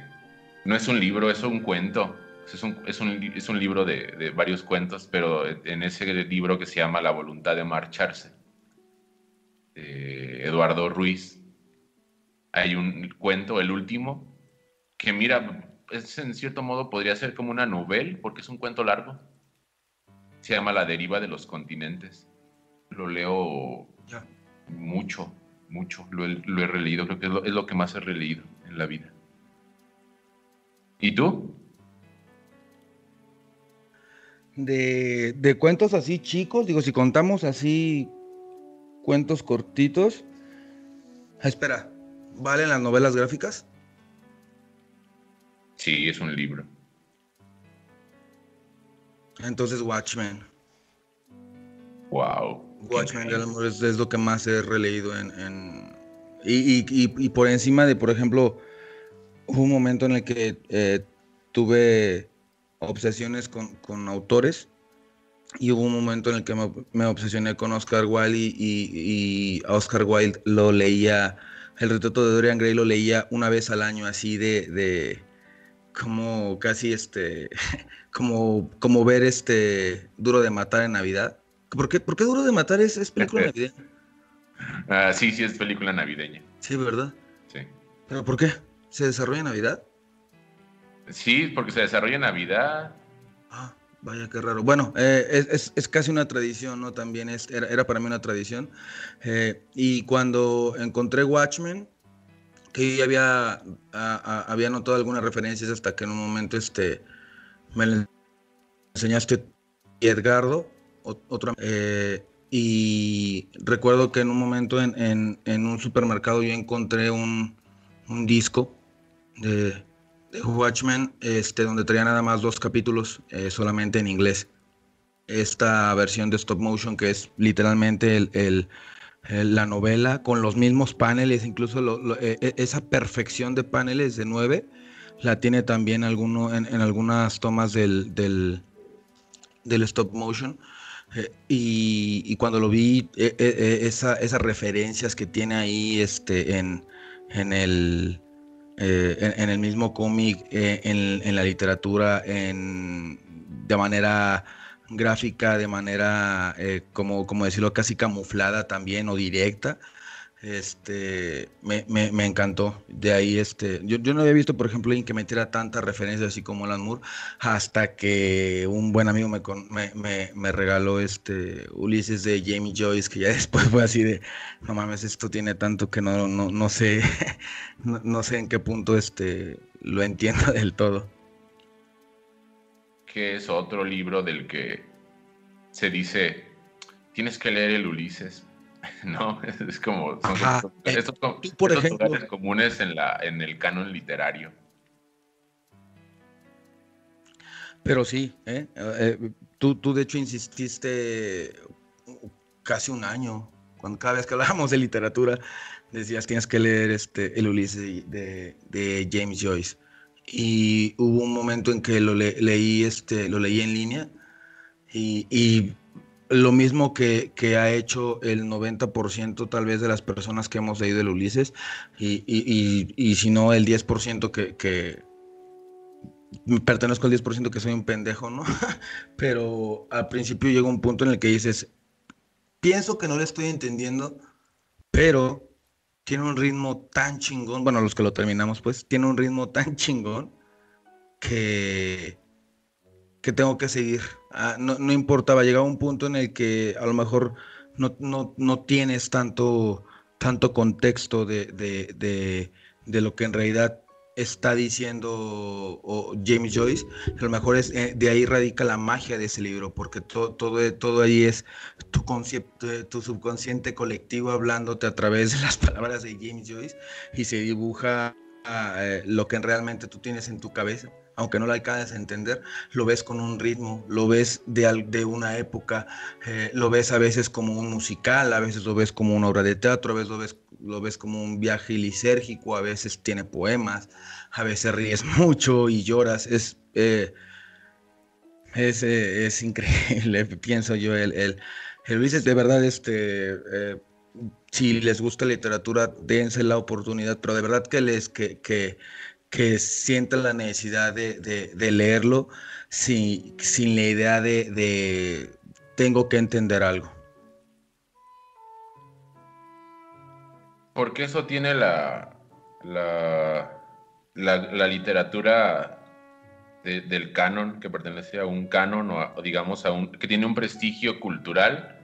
Speaker 2: no es un libro, es un cuento. Es un, es un, es un libro de, de varios cuentos, pero en ese libro que se llama La voluntad de marcharse, de Eduardo Ruiz, hay un cuento, el último, que mira, es en cierto modo podría ser como una novela, porque es un cuento largo. Se llama La deriva de los continentes. Lo leo
Speaker 3: Ya.
Speaker 2: mucho, mucho. Lo he, lo he releído, creo que es lo, es lo que más he releído en la vida. ¿Y tú?
Speaker 3: De, de cuentos así chicos, digo, si contamos así cuentos cortitos. Ah, espera, ¿valen las novelas gráficas?
Speaker 2: Sí, es un libro.
Speaker 3: Entonces Watchmen.
Speaker 2: Wow.
Speaker 3: Watchmen de amor es, es lo que más he releído en... en- y, y- y- y por encima de, por ejemplo, hubo un momento en el que eh, tuve obsesiones con, con autores y hubo un momento en el que me, me obsesioné con Oscar Wilde y, y- y a Oscar Wilde lo leía, el retrato de Dorian Gray lo leía una vez al año así de... de como casi este, como, como ver este Duro de Matar en Navidad. ¿Por qué, por qué Duro de Matar es, es película navideña?
Speaker 2: Ah, sí, sí, es película navideña.
Speaker 3: Sí, ¿verdad?
Speaker 2: Sí.
Speaker 3: ¿Pero por qué? ¿Se desarrolla en Navidad?
Speaker 2: Sí, porque se desarrolla en Navidad.
Speaker 3: Ah, vaya, qué raro. Bueno, eh, es, es- es casi una tradición, ¿no? También es, era, era para mí una tradición. Eh, y cuando encontré Watchmen, que había, había notado algunas referencias hasta que en un momento este, me lo enseñaste Edgardo, otro, eh, y recuerdo que en un momento en, en- en un supermercado yo encontré un, un disco de, Watchmen, este, donde traía nada más dos capítulos eh, solamente en inglés. Esta versión de stop motion que es literalmente el- el- la novela con los mismos paneles, incluso eh, eh, esa perfección de paneles de nueve la tiene también alguno, en, en algunas tomas del, del, del stop motion. Eh, y, cuando lo vi, eh, eh, eh, esa- esas referencias que tiene ahí este, en, en el, eh, en, el mismo cómic, eh, en, en la literatura, en, de manera gráfica, de manera, eh, como, como decirlo, casi camuflada también o directa. Este, me, me- encantó. De ahí, este, yo, yo no había visto, por ejemplo, alguien que metiera tantas referencias así como Alan Moore, hasta que un buen amigo me, me, me- regaló este Ulises de Jamie Joyce, que ya después fue así de, no mames, esto tiene tanto que no, no, no sé, no sé en qué punto este, lo entiendo del todo.
Speaker 2: Que es otro libro del que se dice, tienes que leer el Ulises, ¿no? Es como, son
Speaker 3: Ajá.
Speaker 2: estos,
Speaker 3: Eh,
Speaker 2: estos co-
Speaker 3: tú, por
Speaker 2: estos
Speaker 3: ejemplo-
Speaker 2: lugares comunes en, la, en el canon literario.
Speaker 3: Pero sí, ¿eh? Eh, tú, tú de hecho insististe casi un año, cuando cada vez que hablábamos de literatura, decías tienes que leer este, el Ulises de, de James Joyce. Y hubo un momento en que lo le- leí, este, lo leí en línea y, y lo mismo que, que ha hecho el 90% tal vez de las personas que hemos leído el Ulises y, y- y- si no el 10% que, que, pertenezco al 10% que soy un pendejo, ¿no? Pero al principio llega un punto en el que dices, pienso que no le estoy entendiendo, pero tiene un ritmo tan chingón, bueno, los que lo terminamos, pues, tiene un ritmo tan chingón que, que tengo que seguir. Ah, no, no importaba, llegaba un punto en el que a lo mejor no, no, no tienes tanto, tanto contexto de, de, de, de lo que en realidad está diciendo James Joyce, a lo mejor es, eh, de ahí radica la magia de ese libro, porque todo, todo, todo ahí es tu, consciente, tu subconsciente colectivo hablándote a través de las palabras de James Joyce y se dibuja eh, lo que realmente tú tienes en tu cabeza. Aunque no lo alcances a entender, lo ves con un ritmo, lo ves de, de una época, eh, lo ves a veces como un musical, a veces lo ves como una obra de teatro, a veces lo ves, lo ves como un viaje lisérgico, a veces tiene poemas, a veces ríes mucho y lloras. Es, eh, es, eh, es, increíble, pienso yo. El, el, de verdad, este si les gusta la literatura, dense la oportunidad, pero de verdad que les que, que sientan la necesidad de, de, leerlo sin, sin, la idea de, tengo que entender algo.
Speaker 2: Porque eso tiene la, la, la, literatura del canon, que pertenece a un canon o, digamos a un, que tiene un prestigio cultural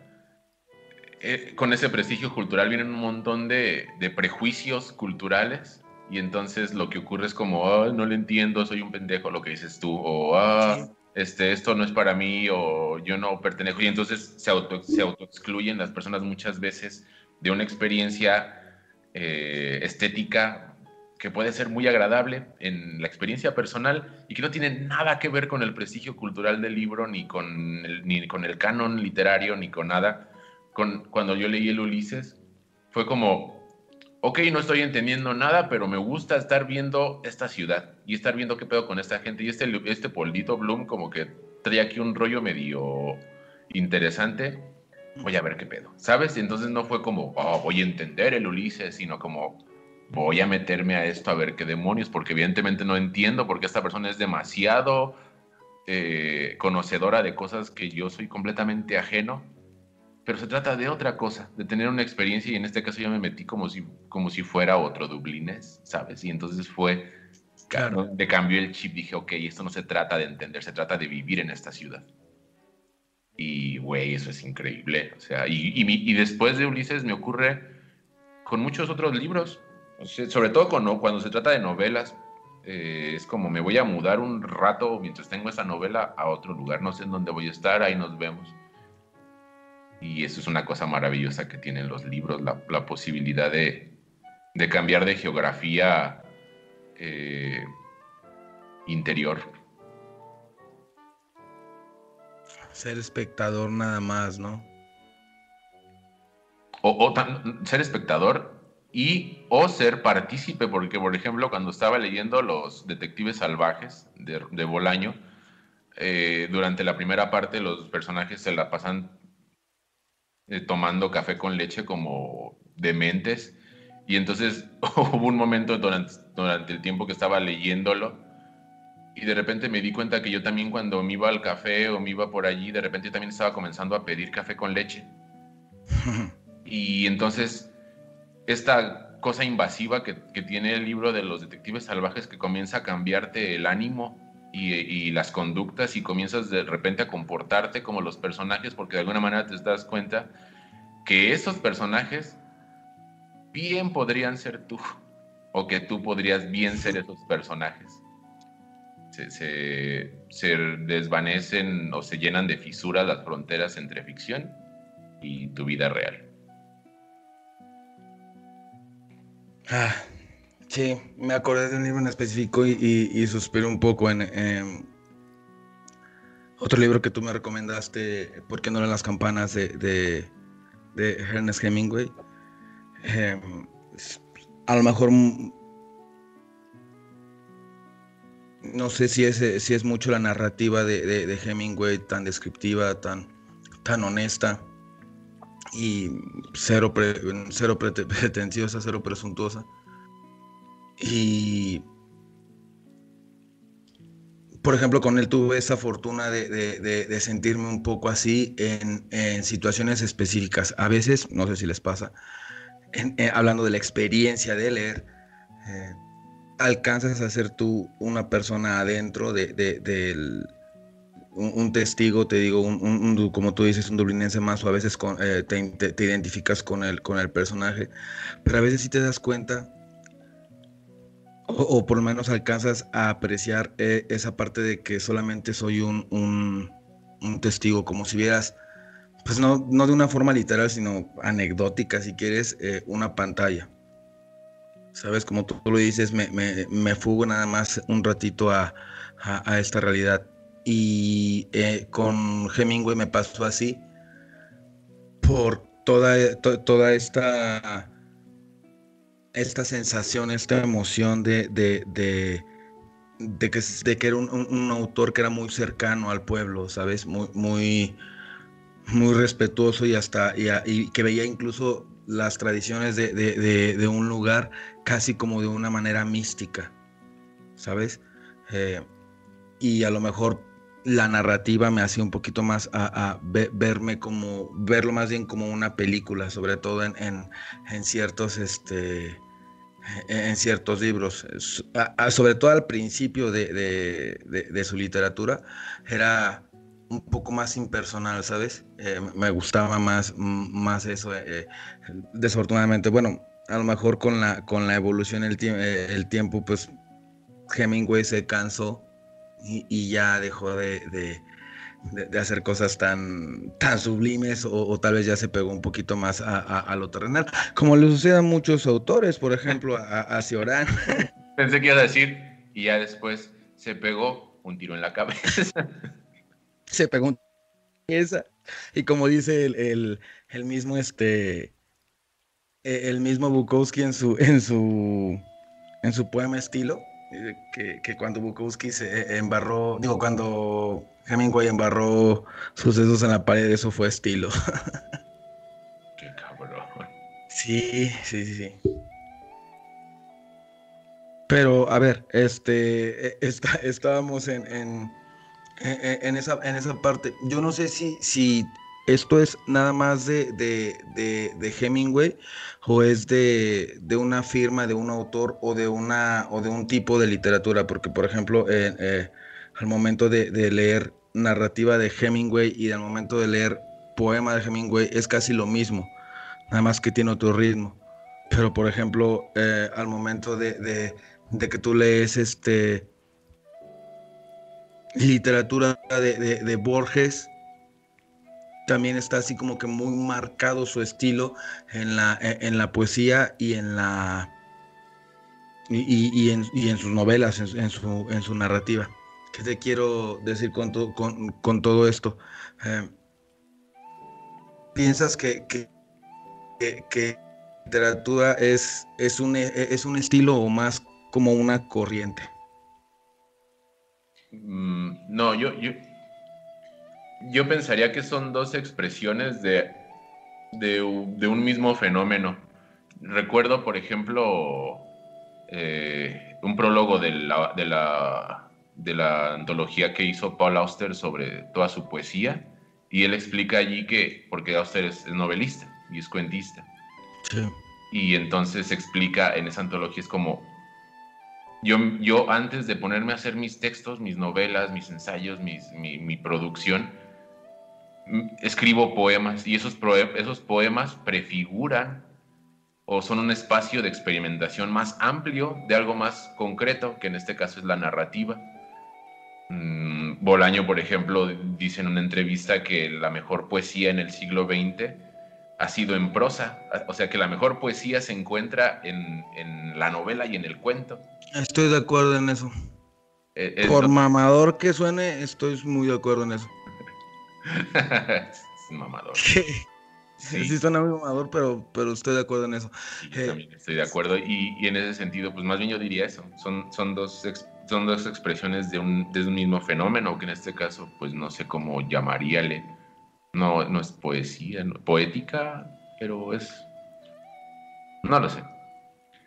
Speaker 2: eh, con ese prestigio cultural vienen un montón de, prejuicios culturales y entonces lo que ocurre es como, no lo entiendo, soy un pendejo, lo que dices tú, o ah, este, esto no es para mí, o yo no pertenezco, y entonces se auto, se auto excluyen las personas muchas veces de una experiencia eh, estética que puede ser muy agradable en la experiencia personal y que no tiene nada que ver con el prestigio cultural del libro, ni con ni con el canon literario, ni con nada. Cuando yo leí el Ulises, fue como, ok, no estoy entendiendo nada, pero me gusta estar viendo esta ciudad y estar viendo qué pedo con esta gente. Y este, este Poldito Bloom como que trae aquí un rollo medio interesante. Voy a ver qué pedo, ¿sabes? Y entonces no fue como, oh, voy a entender el Ulises, sino como, voy a meterme a esto a ver qué demonios, porque evidentemente no entiendo porque esta persona es demasiado eh, conocedora de cosas que yo soy completamente ajeno pero se trata de otra cosa, de tener una experiencia y en este caso yo me metí como si, como si fuera otro Dublines, ¿sabes? Y entonces fue, claro. de cambio el chip, dije, ok, esto no se trata de entender, se trata de vivir en esta ciudad. Y, güey, eso es increíble. O sea, y, y, después de Ulises me ocurre con muchos otros libros, sobre todo cuando, cuando se trata de novelas, eh, es como me voy a mudar un rato mientras tengo esa novela a otro lugar, no sé en dónde voy a estar, ahí nos vemos. Y eso es una cosa maravillosa que tienen los libros, la, posibilidad de, cambiar de geografía eh, interior.
Speaker 3: Ser espectador nada más, ¿no?
Speaker 2: O, ser espectador y o ser partícipe, porque por ejemplo cuando estaba leyendo Los Detectives Salvajes de, Bolaño, eh, durante la primera parte los personajes se la pasan eh, tomando café con leche como dementes. Y entonces hubo un momento durante, durante el tiempo que estaba leyéndolo y de repente me di cuenta que yo también cuando me iba al café o me iba por allí, de repente yo también estaba comenzando a pedir café con leche. y entonces esta cosa invasiva que, que, tiene el libro de los detectives salvajes que comienza a cambiarte el ánimo y, las conductas y comienzas de repente a comportarte como los personajes porque de alguna manera te das cuenta que esos personajes bien podrían ser tú o que tú podrías bien ser esos personajes. Se, se, desvanecen o se llenan de fisuras las fronteras entre ficción y tu vida real.
Speaker 3: Ah, Sí, me acordé de un libro en específico y, y, suspiro un poco en, otro libro que tú me recomendaste, ¿Por qué no eran las campanas? de, de, Ernest Hemingway. Em, a lo mejor no sé si es, si es mucho la narrativa de, Hemingway tan descriptiva, tan, tan honesta y cero, cero pretenciosa, cero presuntuosa. Y, por ejemplo, con él tuve esa fortuna de, sentirme un poco así en, situaciones específicas. A veces, no sé si les pasa, eh, hablando de la experiencia de leer, eh, alcanzas a ser tú una persona adentro de, un, testigo, te digo, un, como tú dices, un dublinense más, o a veces eh, te, identificas con el, con el personaje, pero a veces sí te das cuenta o, por lo menos alcanzas a apreciar eh, esa parte de que solamente soy un, un, testigo, como si vieras, pues no, no, de una forma literal, sino anecdótica, si quieres, eh, una pantalla. ¿Sabes? Como tú, lo dices, me, me, me, fugo nada más un ratito a, a, esta realidad. Y eh, con Hemingway me pasó así por toda, toda esta, esta sensación, esta emoción de, de, de, que, de que era un, autor que era muy cercano al pueblo, ¿sabes? Muy, muy, muy respetuoso y hasta y, que veía incluso las tradiciones de, de, un lugar casi como de una manera mística, ¿sabes? Eh, y a lo mejor la narrativa me hacía un poquito más a, verme como, verlo más bien como una película, sobre todo en, en, ciertos, este, en ciertos libros, sobre todo al principio de, de, su literatura, era un poco más impersonal, ¿sabes? Eh, me gustaba más, más eso. Eh, desafortunadamente, bueno, a lo mejor con la, con la evolución del eh, el tiempo, pues Hemingway se cansó y, ya dejó de, hacer cosas tan, tan sublimes o, tal vez ya se pegó un poquito más a, lo terrenal, como le sucede a muchos autores, por ejemplo a, a Ciorán.
Speaker 2: Pensé que iba a decir, y ya después se pegó un tiro en la cabeza.
Speaker 3: se pegó un esa y como dice el, el, mismo este el mismo Bukowski en su en su en su poema estilo que, que, cuando Bukowski se embarró, digo, cuando Hemingway embarró sus dedos en la pared, eso fue estilo.
Speaker 2: Qué cabrón.
Speaker 3: Sí, sí, sí, sí. Pero, a ver, este, e, está, estábamos en, en, en, esa, en esa parte. Yo no sé si, si esto es nada más de, de, Hemingway o es de, una firma, de un autor o de, una, o de un tipo de literatura, porque por ejemplo, eh, al momento de, leer narrativa de Hemingway y al momento de leer poema de Hemingway es casi lo mismo, nada más que tiene otro ritmo. Pero por ejemplo, eh, al momento de, que tú lees este literatura de Borges, también está así como que muy marcado su estilo en la, en la poesía y en la y, en, sus novelas, en, su, en su narrativa. ¿Qué te quiero decir con, con, todo esto? Eh, ¿Piensas que, que, literatura es, es, un, es un estilo o más como una corriente?
Speaker 2: Mm, no, yo, yo, yo pensaría que son dos expresiones de, de, un mismo fenómeno. Recuerdo, por ejemplo, eh, un prólogo de la, de, la, de la antología que hizo Paul Auster sobre toda su poesía, y él explica allí que, porque Auster es, novelista y es cuentista, y entonces explica en esa antología, es como, yo, yo antes de ponerme a hacer mis textos, mis novelas, mis ensayos, mi, mi producción, escribo poemas y esos, esos poemas prefiguran o son un espacio de experimentación más amplio de algo más concreto, que en este caso es la narrativa. Mm, Bolaño, por ejemplo, dice en una entrevista que la mejor poesía en el siglo XX ha sido en prosa, o sea que la mejor poesía se encuentra en, en la novela y en el cuento.
Speaker 3: Estoy de acuerdo en eso. E, por mamador que suene, estoy muy de acuerdo en eso.
Speaker 2: es mamador.
Speaker 3: Sí. sí. suena muy mamador, pero, pero estoy de acuerdo en eso.
Speaker 2: yo eh, también estoy de acuerdo. Y, y, en ese sentido, pues más bien yo diría eso. Son, son, dos, son dos expresiones de un, de un mismo fenómeno, que en este caso, pues no sé cómo llamaríale. No, no es poesía, poética, pero es... No lo sé.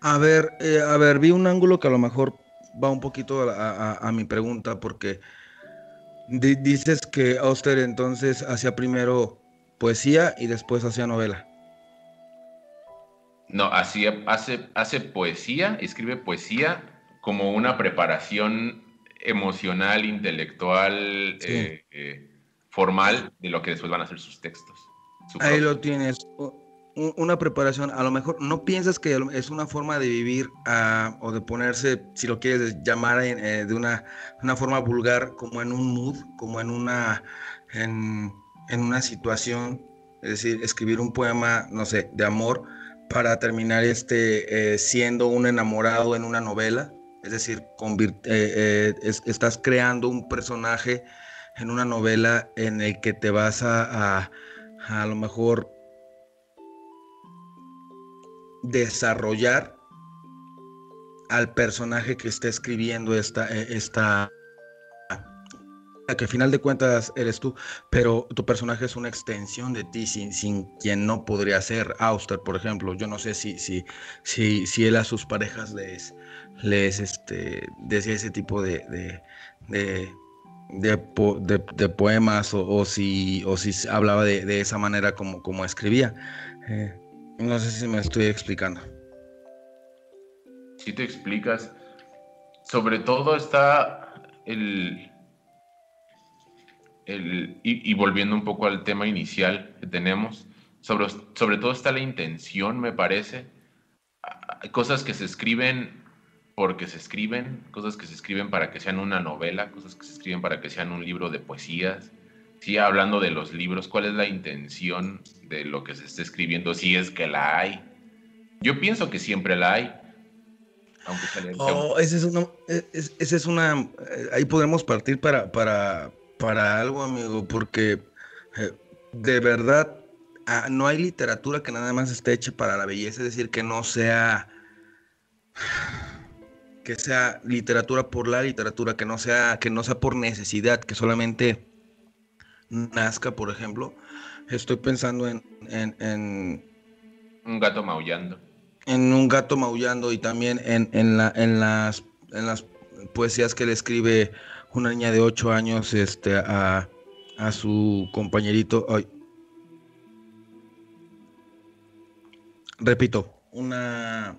Speaker 3: A ver, eh, a ver, vi un ángulo que a lo mejor va un poquito a, a mi pregunta, porque dices que Auster entonces hacía primero poesía y después hacía novela.
Speaker 2: No, hacía, hace, hace poesía, escribe poesía como una preparación emocional, intelectual, eh, eh, formal de lo que después van a ser sus textos.
Speaker 3: Ahí lo tienes una preparación, a lo mejor no piensas que es una forma de vivir ah, o de ponerse, si lo quieres llamar eh, de una, una, forma vulgar, como en un mood, como en una, en, en, una situación, es decir, escribir un poema, no sé, de amor para terminar este, eh, siendo un enamorado en una novela. Es decir, eh, eh, es- estás creando un personaje en una novela en el que te vas a, a, a lo mejor desarrollar al personaje que está escribiendo esta, eh, esta que al final de cuentas eres tú, pero tu personaje es una extensión de ti, sin, sin quien no podría ser. Auster, por ejemplo, yo no sé si, si, si, si él a sus parejas les, les este, decía ese tipo de, de, de, de po- de- de poemas o, si, o si hablaba de, esa manera como, como escribía. Eh, no sé si me estoy explicando.
Speaker 2: Si te explicas, sobre todo está el, el y, volviendo un poco al tema inicial que tenemos, sobre, sobre todo está la intención, me parece. Cosas que se escriben porque se escriben, cosas que se escriben para que sean una novela, cosas que se escriben para que sean un libro de poesías. Sí, hablando de los libros, ¿cuál es la intención de lo que se está escribiendo? Si es que la hay. Yo pienso que siempre la hay. Aunque se le-
Speaker 3: Oh, esa es una, es- esa es una, eh, ahí podemos partir para, para, para algo, amigo, porque eh, de verdad ah, no hay literatura que nada más esté hecha para la belleza, es decir, que no sea, que sea literatura por la literatura, que no sea, que no sea por necesidad, que solamente nazca, por ejemplo. Estoy pensando en, en, en
Speaker 2: un gato maullando.
Speaker 3: en un gato maullando y también en, en, la, en, las, en las poesías que le escribe una niña de 8 años este, a, a su compañerito. ay. Repito, una...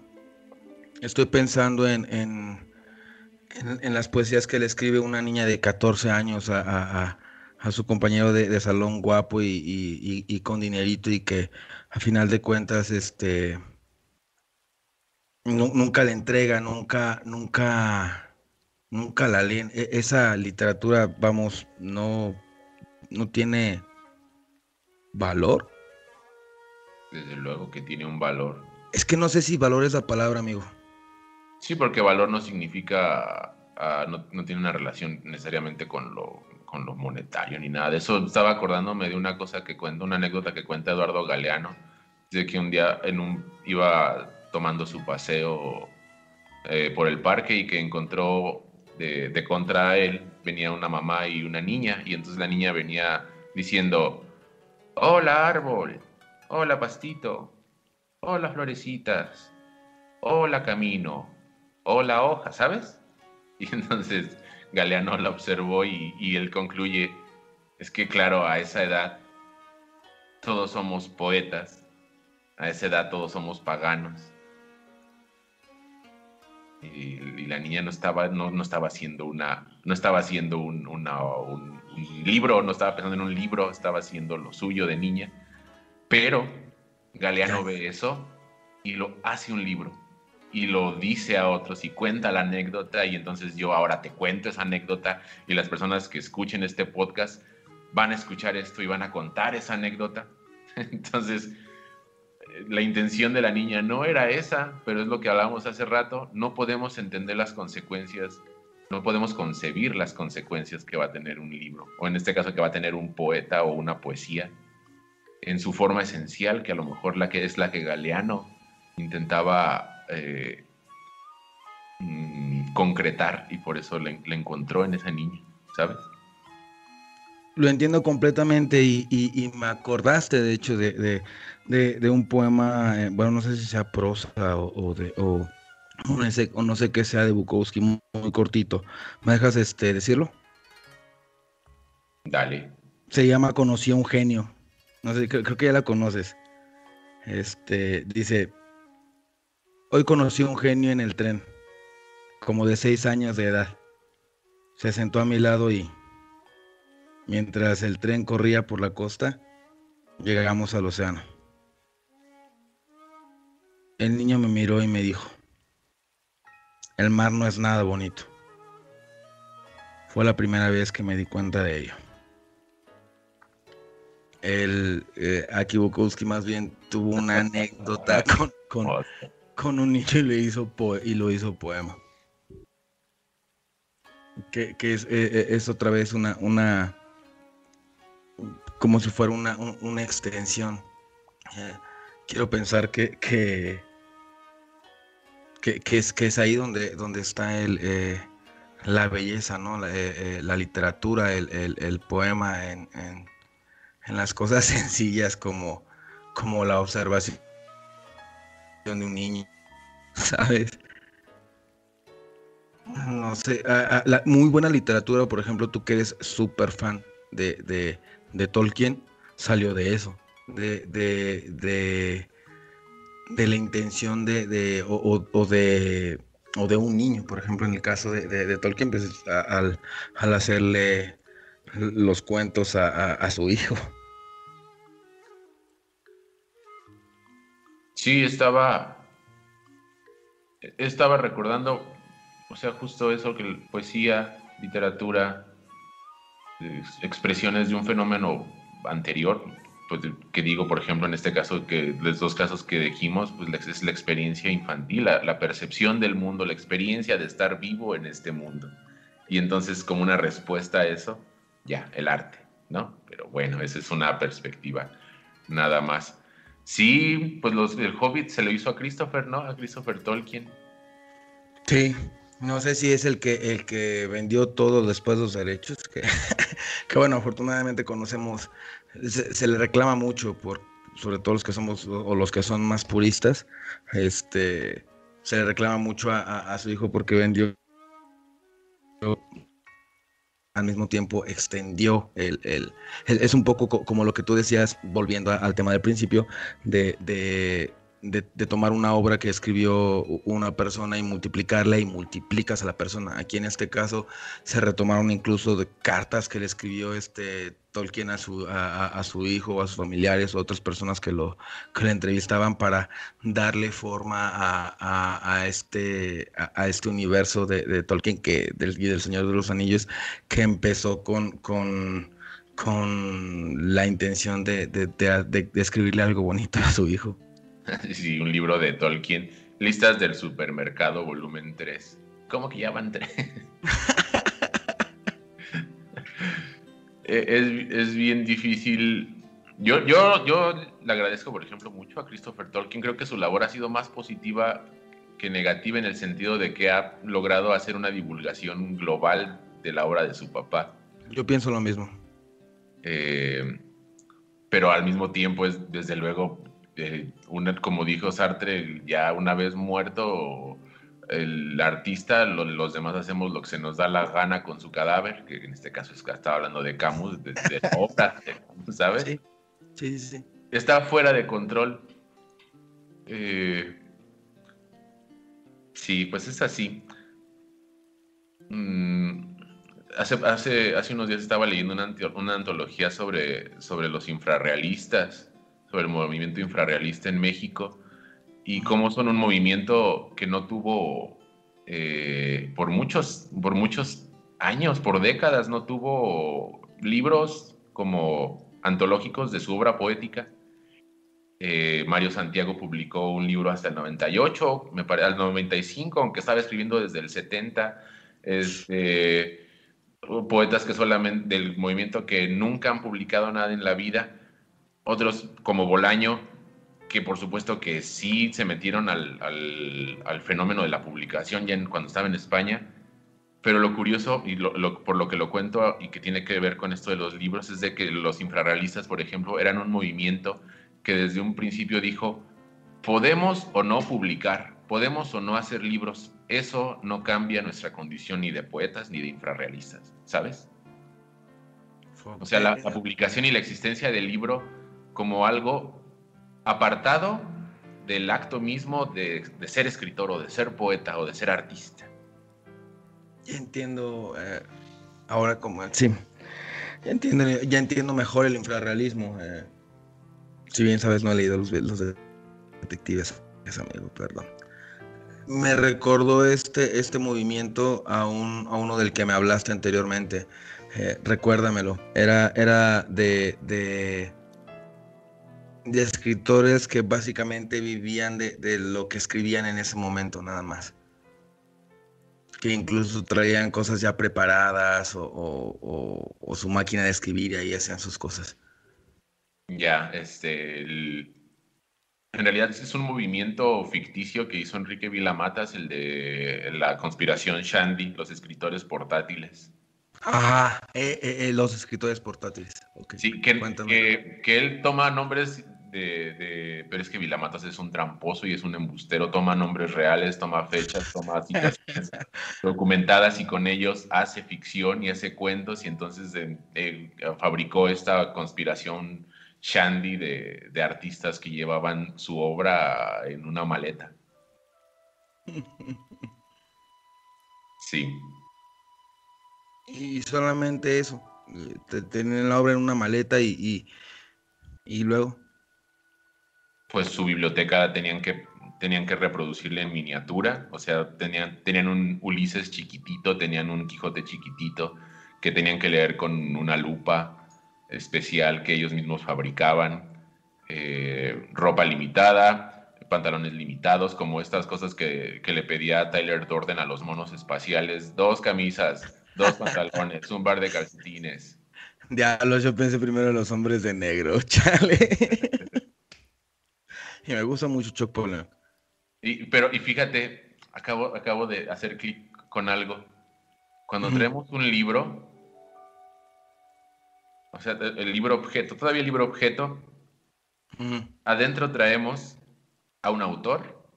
Speaker 3: Estoy pensando en, en, en- en las poesías que le escribe una niña de 14 años a, a- a- su compañero de, de salón guapo y, y- y- con dinerito y que a final de cuentas este nu- nunca le entrega, nunca, nunca, nunca la leen. E- esa literatura, vamos, no, no tiene valor.
Speaker 2: Desde luego que tiene un valor.
Speaker 3: Es que no sé si valor es la palabra, amigo.
Speaker 2: Sí, porque valor no significa, ah, no, tiene una relación necesariamente con lo, con lo monetario ni nada eso. Estaba acordándome de una cosa que cuenta, una anécdota que cuenta Eduardo Galeano, de que un día en un, iba tomando su paseo eh, por el parque y que encontró de, de contra él venía una mamá y una niña y entonces la niña venía diciendo, hola árbol, hola pastito, hola florecitas, hola camino, hola hoja, ¿sabes? Y entonces Galeano la observó y, y él concluye, es que claro, a esa edad todos somos poetas, a esa edad todos somos paganos. Y, y la niña no estaba, no, no estaba haciendo una, no estaba haciendo un, una- un- un libro, no estaba pensando en un libro, estaba haciendo lo suyo de niña. Pero Galeano ve eso y lo hace un libro y lo dice a otros y cuenta la anécdota y entonces yo ahora te cuento esa anécdota y las personas que escuchen este podcast van a escuchar esto y van a contar esa anécdota. Entonces, la intención de la niña no era esa, pero es lo que hablábamos hace rato, no podemos entender las consecuencias, no podemos concebir las consecuencias que va a tener un libro, o en este caso que va a tener un poeta o una poesía, en su forma esencial, que a lo mejor la que es la que Galeano intentaba eh, mm, concretar y por eso le, le encontró en esa niña, ¿sabes?
Speaker 3: Lo entiendo completamente y, y- y me acordaste, de hecho, de, de- de- de un poema, eh, bueno, no sé si sea prosa o, o de, o, o no sé, o no sé qué sea de Bukowski, muy, muy cortito. ¿Me dejas este, decirlo?
Speaker 2: Dale.
Speaker 3: Se llama Conocí a un genio. No sé, creo, creo que ya la conoces. Este, dice, hoy conocí a un genio en el tren, como de seis años de edad. Se sentó a mi lado y, mientras el tren corría por la costa, llegamos al océano. El niño me miró y me dijo, el mar no es nada bonito. Fue la primera vez que me di cuenta de ello. El eh, Aki Bukowski más bien tuvo una anécdota con, con, con un niño y, le hizo y lo hizo poema. que, es, eh, eh, es, otra vez una, una, como si fuera una, una extensión. Eh, quiero pensar que, que, que, es, que es ahí donde, donde está el, la belleza, ¿no? La, literatura, el, poema en, en, en, las cosas sencillas como, como la observación de un niño, ¿sabes? No sé, la, muy buena literatura, por ejemplo, tú que eres súper fan de, de, Tolkien, salió de eso, de, de, de, de la intención de, de o, de o de un niño, por ejemplo, en el caso de, Tolkien, pues, al, al, hacerle los cuentos a, a, su hijo.
Speaker 2: Sí, estaba, estaba recordando o sea, justo eso que poesía, literatura, expresiones de un fenómeno anterior, pues que digo, por ejemplo, en este caso, que los dos casos que dijimos, pues es la experiencia infantil, la, percepción del mundo, la experiencia de estar vivo en este mundo. Y entonces, como una respuesta a eso, ya, el arte, ¿no? Pero bueno, esa es una perspectiva, nada más. Sí, pues los, el Hobbit se lo hizo a Christopher, ¿no? A Christopher Tolkien.
Speaker 3: Sí, no sé si es el que, el que vendió todo después los derechos, que, que bueno, afortunadamente conocemos, se, le reclama mucho por, sobre todo los que somos, o los que son más puristas, este, se le reclama mucho a, su hijo porque vendió al mismo tiempo extendió el, el, es un poco como lo que tú decías, volviendo al tema del principio, de, de de, tomar una obra que escribió una persona y multiplicarla y multiplicas a la persona. Aquí en este caso se retomaron incluso de cartas que le escribió este Tolkien a su, a, su hijo, a sus familiares, o otras personas que lo que le entrevistaban para darle forma a, este, a, este universo de, Tolkien que, del, y del Señor de los Anillos que empezó con, con, con la intención de, de escribirle algo bonito a su hijo.
Speaker 2: sí, un libro de Tolkien. Listas del supermercado, volumen 3. ¿Cómo que ya van 3? E, es, bien difícil. Yo, yo, yo le agradezco, por ejemplo, mucho a Christopher Tolkien. Creo que su labor ha sido más positiva que negativa en el sentido de que ha logrado hacer una divulgación global de la obra de su papá.
Speaker 3: Yo pienso lo mismo.
Speaker 2: Eh, pero al mismo tiempo es, desde luego, eh, como dijo Sartre, ya una vez muerto el artista, los demás hacemos lo que se nos da la gana con su cadáver, que en este caso es que estaba hablando de Camus, de, obra, ¿sabes?
Speaker 3: Sí. sí, sí,
Speaker 2: Está fuera de control. Eh, sí, pues es así. Mm, hace, hace, hace unos días estaba leyendo una, una antología sobre, sobre los infrarrealistas sobre el movimiento infrarrealista en México y cómo son un movimiento que no tuvo eh, por, muchos, por muchos años, por décadas, no tuvo libros como antológicos de su obra poética. Eh, Mario Santiago publicó un libro hasta el 98, me parece, al 95, aunque estaba escribiendo desde el 70. Este, poetas que solamente del movimiento que nunca han publicado nada en la vida otros como Bolaño, que por supuesto que sí se metieron al, fenómeno de la publicación ya cuando estaba en España, pero lo curioso, y por lo que lo cuento y que tiene que ver con esto de los libros, es de que los infrarrealistas, por ejemplo, eran un movimiento que desde un principio dijo, podemos o no publicar, podemos o no hacer libros, eso no cambia nuestra condición ni de poetas ni de infrarrealistas, ¿sabes? O sea, la, la publicación y la existencia del libro como algo apartado del acto mismo de, ser escritor o de ser poeta o de ser artista.
Speaker 3: Ya entiendo eh, ahora como... Sí, ya entiendo, ya entiendo mejor el infrarrealismo. Eh. si bien sabes, no he leído los, los detectives, es amigo, perdón. Me recordó este, este movimiento a, un, a uno del que me hablaste anteriormente. Eh, recuérdamelo. Era, era de, de de escritores que básicamente vivían de, lo que escribían en ese momento nada más. que incluso traían cosas ya preparadas o, o- o su máquina de escribir y ahí hacían sus cosas.
Speaker 2: Ya, este, el- en realidad es un movimiento ficticio que hizo Enrique Vilamatas, el de la conspiración Shandy, los escritores portátiles.
Speaker 3: Ah, eh, eh, eh, los escritores portátiles.
Speaker 2: Sí, que, que él toma nombres de, de- Pero es que Vilamatas es un tramposo y es un embustero, toma nombres reales, toma fechas, toma situaciones documentadas y con ellos hace ficción y hace cuentos y entonces eh, eh, fabricó esta conspiración Shandy de, de artistas que llevaban su obra en una maleta. Sí.
Speaker 3: Y solamente eso. eh, te- Tenían la obra en una maleta y, y, y luego.
Speaker 2: Pues su biblioteca tenían que, tenían que reproducirle en miniatura, o sea, tenían, tenían un Ulises chiquitito, tenían un Quijote chiquitito, que tenían que leer con una lupa especial que ellos mismos fabricaban, eh, ropa limitada, pantalones limitados, como estas cosas que, que le pedía Tyler Dorden a los monos espaciales, dos camisas, dos pantalones, un par de calcetines.
Speaker 3: Diablos, yo pensé primero en los hombres de negro, chale. y me gusta mucho Chuck Palahniuk.
Speaker 2: Y, pero, y fíjate, acabo, acabo de hacer clic con algo. Cuando traemos un libro, o sea, el libro objeto, todavía el libro objeto, adentro traemos a un autor,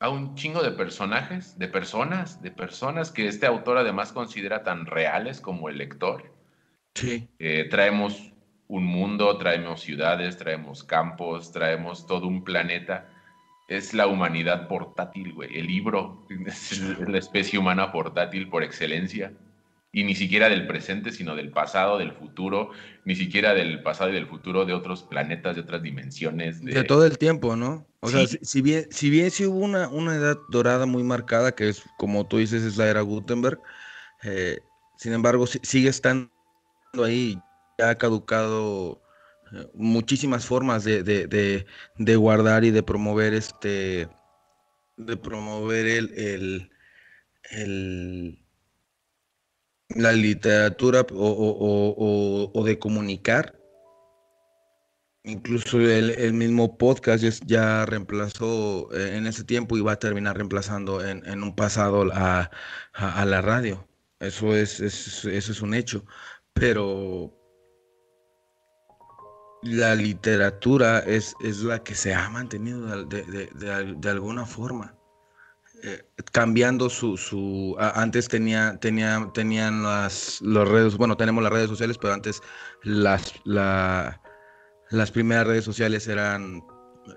Speaker 2: a un chingo de personajes, de personas, de personas que este autor además considera tan reales como el lector.
Speaker 3: Sí.
Speaker 2: Eh, traemos un mundo, traemos ciudades, traemos campos, traemos todo un planeta. Es la humanidad portátil, güey. El libro es la especie humana portátil por excelencia. Y ni siquiera del presente, sino del pasado, del futuro, ni siquiera del pasado y del futuro de otros planetas, de otras dimensiones.
Speaker 3: De todo el tiempo, ¿no? O sea, si, si bien, si bien sí hubo una, una edad dorada muy marcada, que es, como tú dices, es la era Gutenberg, eh, sin embargo, si- sigue estando ahí, ha caducado eh, muchísimas formas de, de- de- de guardar y de promover este, de promover el, el- el- la literatura o, o- o- o- de comunicar. Incluso el, el mismo podcast ya, reemplazó eh, en ese tiempo y va a terminar reemplazando en, en un pasado a, a- la radio. Eso es, es- eso es un hecho. Pero la literatura es, es la que se ha mantenido de, de- de de alguna forma. eh, cambiando su, su antes tenía, tenía, tenían las, las redes, bueno, tenemos las redes sociales, pero antes las, la, las primeras redes sociales eran,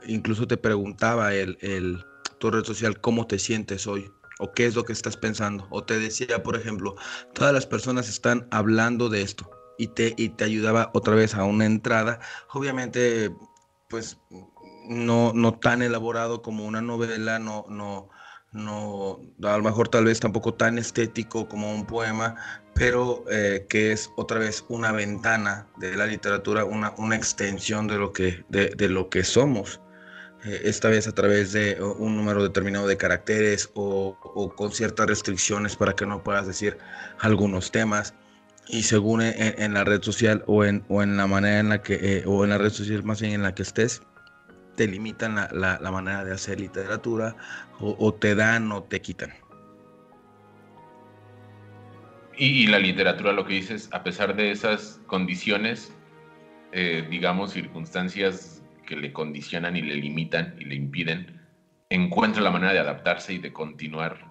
Speaker 3: incluso te preguntaba el, el, tu red social cómo te sientes hoy o qué es lo que estás pensando. O te decía, por ejemplo, todas las personas están hablando de esto y te, y te ayudaba otra vez a una entrada. Obviamente, pues no, no tan elaborado como una novela, no, no, no, a lo mejor tal vez tampoco tan estético como un poema, pero eh, que es otra vez una ventana de la literatura, una, una extensión de lo que, de, de lo que somos. Eh, esta vez a través de un número determinado de caracteres o, o con ciertas restricciones para que no puedas decir algunos temas. Y según en, la red social o en, o en la manera en la que, eh, o en la red social más bien en la que estés, te limitan la, la, la manera de hacer literatura o, te dan o te quitan.
Speaker 2: Y, y la literatura, lo que dices, a pesar de esas condiciones, eh, digamos, circunstancias que le condicionan y le limitan y le impiden, encuentra la manera de adaptarse y de continuar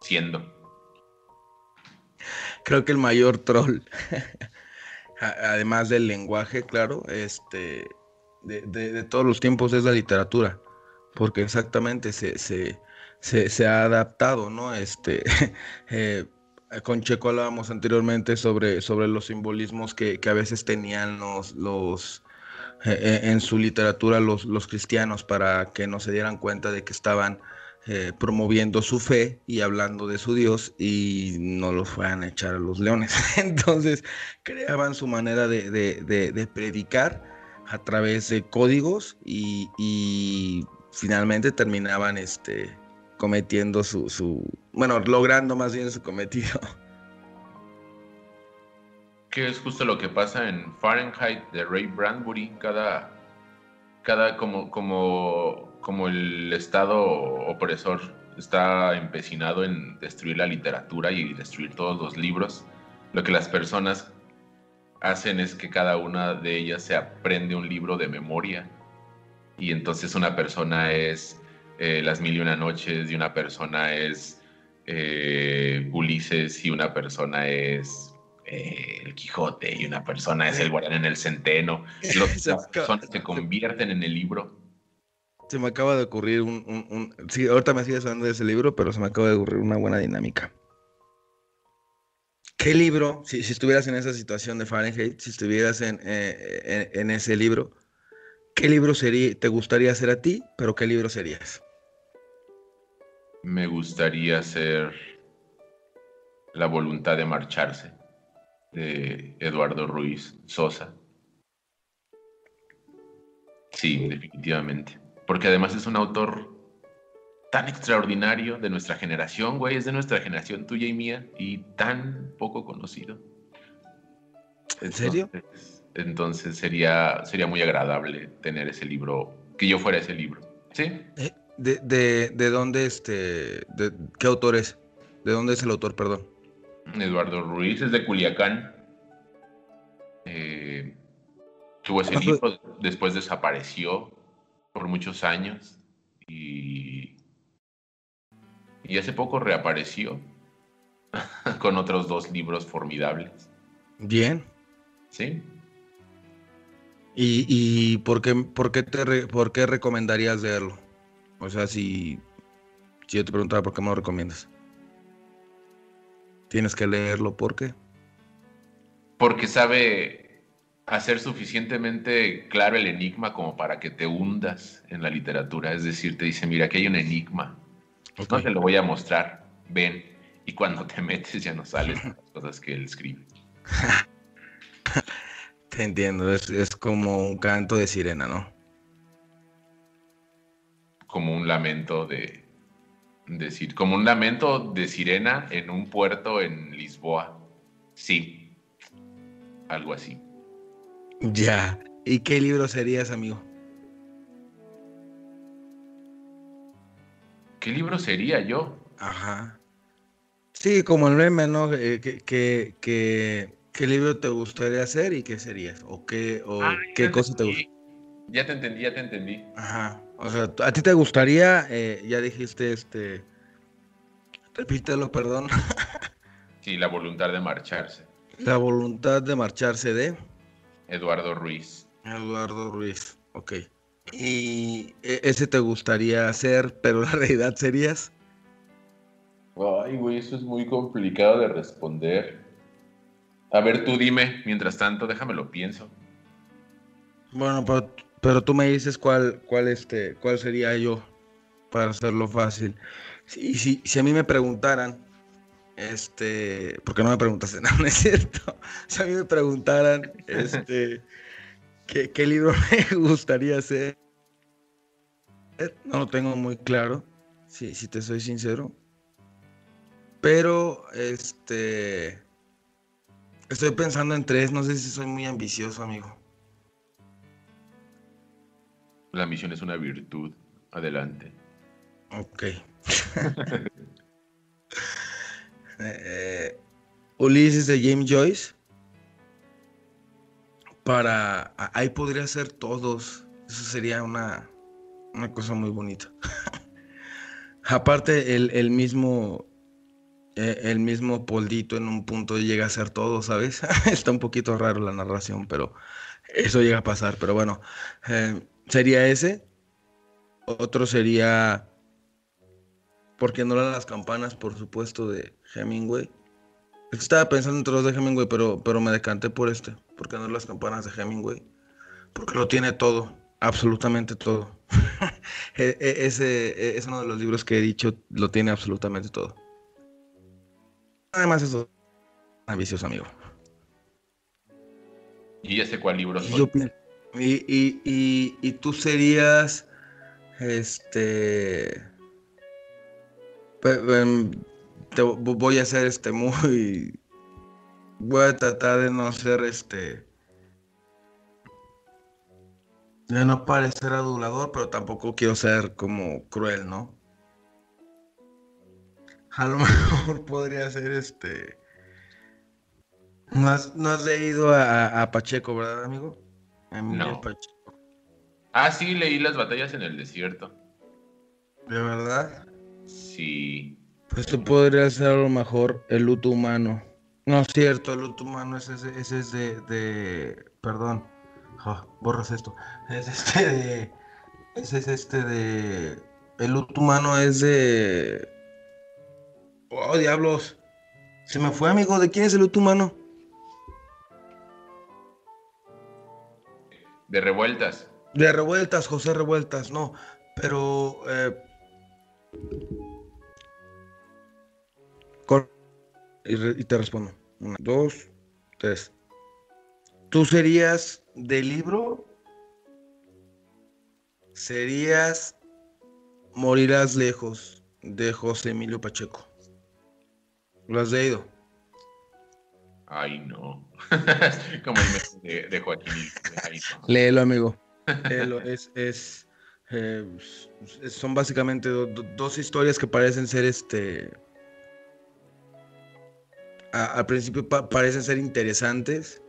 Speaker 2: siendo.
Speaker 3: Creo que el mayor troll, además del lenguaje, claro, este, de todos los tiempos es la literatura, porque exactamente se, se, se, se ha adaptado, ¿no? Este, eh, con Checo hablábamos anteriormente sobre, sobre los simbolismos que, que a veces tenían los, los eh, eh, en su literatura los, los cristianos para que no se dieran cuenta de que estaban eh, promoviendo su fe y hablando de su Dios y no los fueran a echar a los leones. Entonces creaban su manera de, de- de- de predicar a través de códigos y, y finalmente terminaban este, cometiendo su, su, bueno, logrando más bien su cometido.
Speaker 2: Que es justo lo que pasa en Fahrenheit de Ray Bradbury. Cada, cada como, como, como el Estado opresor está empecinado en destruir la literatura y destruir todos los libros, lo que las personas hacen es que cada una de ellas se aprende un libro de memoria. Y entonces una persona es eh, Las Mil y Una Noches y una persona es eh, Ulises y una persona es eh, el Quijote y una persona es el Guardián en el Centeno. Los, las personas se convierten en el libro.
Speaker 3: Se me acaba de ocurrir un, un, Sí, ahorita me sigues hablando de ese libro, pero se me acaba de ocurrir una buena dinámica. ¿Qué libro, si, si estuvieras en esa situación de Fahrenheit, si estuvieras en, eh, en, en, ese libro, qué libro sería, te gustaría ser a ti, pero qué libro serías?
Speaker 2: Me gustaría ser La voluntad de marcharse de Eduardo Ruiz Sosa. Sí, definitivamente. Porque además es un autor tan extraordinario de nuestra generación, güey, es de nuestra generación tuya y mía y tan poco conocido.
Speaker 3: ¿En serio?
Speaker 2: Entonces, entonces sería, sería muy agradable tener ese libro, que yo fuera ese libro. ¿Sí?
Speaker 3: Eh, ¿De, de, de dónde, este, de, qué autor es? ¿De dónde es el autor, perdón?
Speaker 2: Eduardo Ruiz es de Culiacán. Eh, tuvo ese libro, después desapareció por muchos años y, y hace poco reapareció con otros dos libros formidables.
Speaker 3: Bien.
Speaker 2: Sí.
Speaker 3: ¿Y, y por, qué, por, qué te por qué recomendarías leerlo? O sea, si, si yo te preguntara por qué me lo recomiendas. Tienes que leerlo, ¿por qué?
Speaker 2: Porque sabe hacer suficientemente claro el enigma como para que te hundas en la literatura. Es decir, te dice, mira, aquí hay un enigma. Okay. No te lo voy a mostrar, ven. Y cuando te metes ya no sales las cosas que él escribe.
Speaker 3: te entiendo, es, es como un canto de sirena, ¿no?
Speaker 2: Como un lamento de, decir, como un lamento de sirena en un puerto en Lisboa. Sí, algo así.
Speaker 3: Ya. ¿Y qué libro serías, amigo?
Speaker 2: ¿Qué libro sería yo?
Speaker 3: Ajá. Sí, como el meme, ¿no? Eh, ¿Qué, qué, qué, qué libro te gustaría hacer y qué serías? ¿O qué, o ah, qué cosa te gusta?
Speaker 2: Ya te entendí, ya te entendí.
Speaker 3: Ajá. O sea, ¿a ti te gustaría, eh, ya dijiste, este, repítelo, perdón.
Speaker 2: sí, la voluntad de marcharse.
Speaker 3: La voluntad de marcharse de
Speaker 2: Eduardo Ruiz.
Speaker 3: Eduardo Ruiz, ok. ¿Y e, ese te gustaría hacer, pero la realidad serías?
Speaker 2: Ay, güey, eso es muy complicado de responder. A ver, tú dime, mientras tanto, déjame lo pienso.
Speaker 3: Bueno, pero, pero tú me dices cuál, cuál, este, cuál sería yo para hacerlo fácil. Si, si, si a mí me preguntaran, este, porque no me preguntaste nada, no es cierto. Si a mí me preguntaran, este, ¿qué, ¿qué, libro me gustaría hacer, no lo tengo muy claro, si, si te soy sincero. Pero, este, estoy pensando en tres, no sé si soy muy ambicioso, amigo.
Speaker 2: La ambición es una virtud. Adelante.
Speaker 3: Ok. Eh, Ulises de James Joyce. Para. Ahí podría ser todos. Eso sería una, una cosa muy bonita. Aparte, el, el mismo. Eh, el mismo Poldito en un punto llega a ser todo, ¿sabes? Está un poquito raro la narración, pero eso llega a pasar. Pero bueno, eh, sería ese. Otro sería porque no eran las campanas, por supuesto, de Hemingway. Estaba pensando entre los de Hemingway, pero, pero me decanté por este. Porque no las campanas de Hemingway. Porque lo tiene todo, absolutamente todo. E, e, ese e, es uno de los libros que he dicho, lo tiene absolutamente todo. Además, eso es vicioso, amigo.
Speaker 2: ¿Y ese cuál libro soy?
Speaker 3: Y, y, y, y tú serías. Este. Em, te vo- voy a ser este muy. Voy a tratar de no ser este. De no parecer adulador, pero tampoco quiero ser como cruel, ¿no? A lo mejor podría ser este. No has, no has leído a, a Pacheco, ¿verdad, amigo? Emilio
Speaker 2: No.
Speaker 3: Pacheco.
Speaker 2: Ah, sí, leí las batallas en el desierto.
Speaker 3: ¿De verdad?
Speaker 2: Sí.
Speaker 3: Pues tú podrías ser a lo mejor el luto humano. No es cierto, el luto humano ese, ese, ese es de, de- Perdón. Ah, borras esto. Es este de. Ese es este de. El luto humano es de. Oh, diablos. Se me fue, amigo. ¿De quién es el luto humano?
Speaker 2: De revueltas.
Speaker 3: De Revueltas, José Revueltas, no. Pero. eh, y, re- y te respondo. Una, dos, tres. ¿Tú serías del libro? Serías Morirás lejos de José Emilio Pacheco. ¿Lo has leído?
Speaker 2: Ay, no. Como el de, de Joaquín. Ay, no.
Speaker 3: Léelo, amigo. Léelo. es, es, eh, s- son básicamente do- do- dos historias que parecen ser este. al principio pa- parecen ser interesantes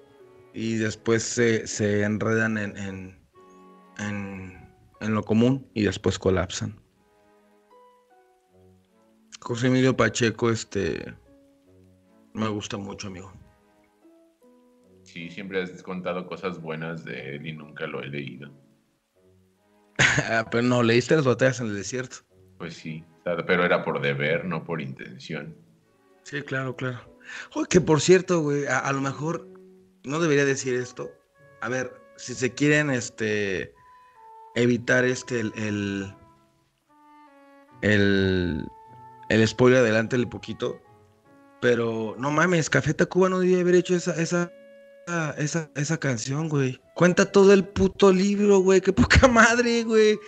Speaker 3: y después se, se enredan en, en, en, en lo común y después colapsan. José Emilio Pacheco, este. Me gusta mucho, amigo.
Speaker 2: Sí, siempre has contado cosas buenas de él y nunca lo he leído.
Speaker 3: Ah, Pero no, leíste las batallas en el desierto.
Speaker 2: Pues sí, pero era por deber, no por intención.
Speaker 3: Sí, claro, claro. Oye, que por cierto, güey, a, a lo mejor no debería decir esto. A ver, si se quieren, este, evitar este, el, el, el, el spoiler adelante el poquito. Pero no mames, Café Tacuba no debía haber hecho esa, esa, esa, esa canción, güey. Cuenta todo el puto libro, güey. Qué poca madre, güey.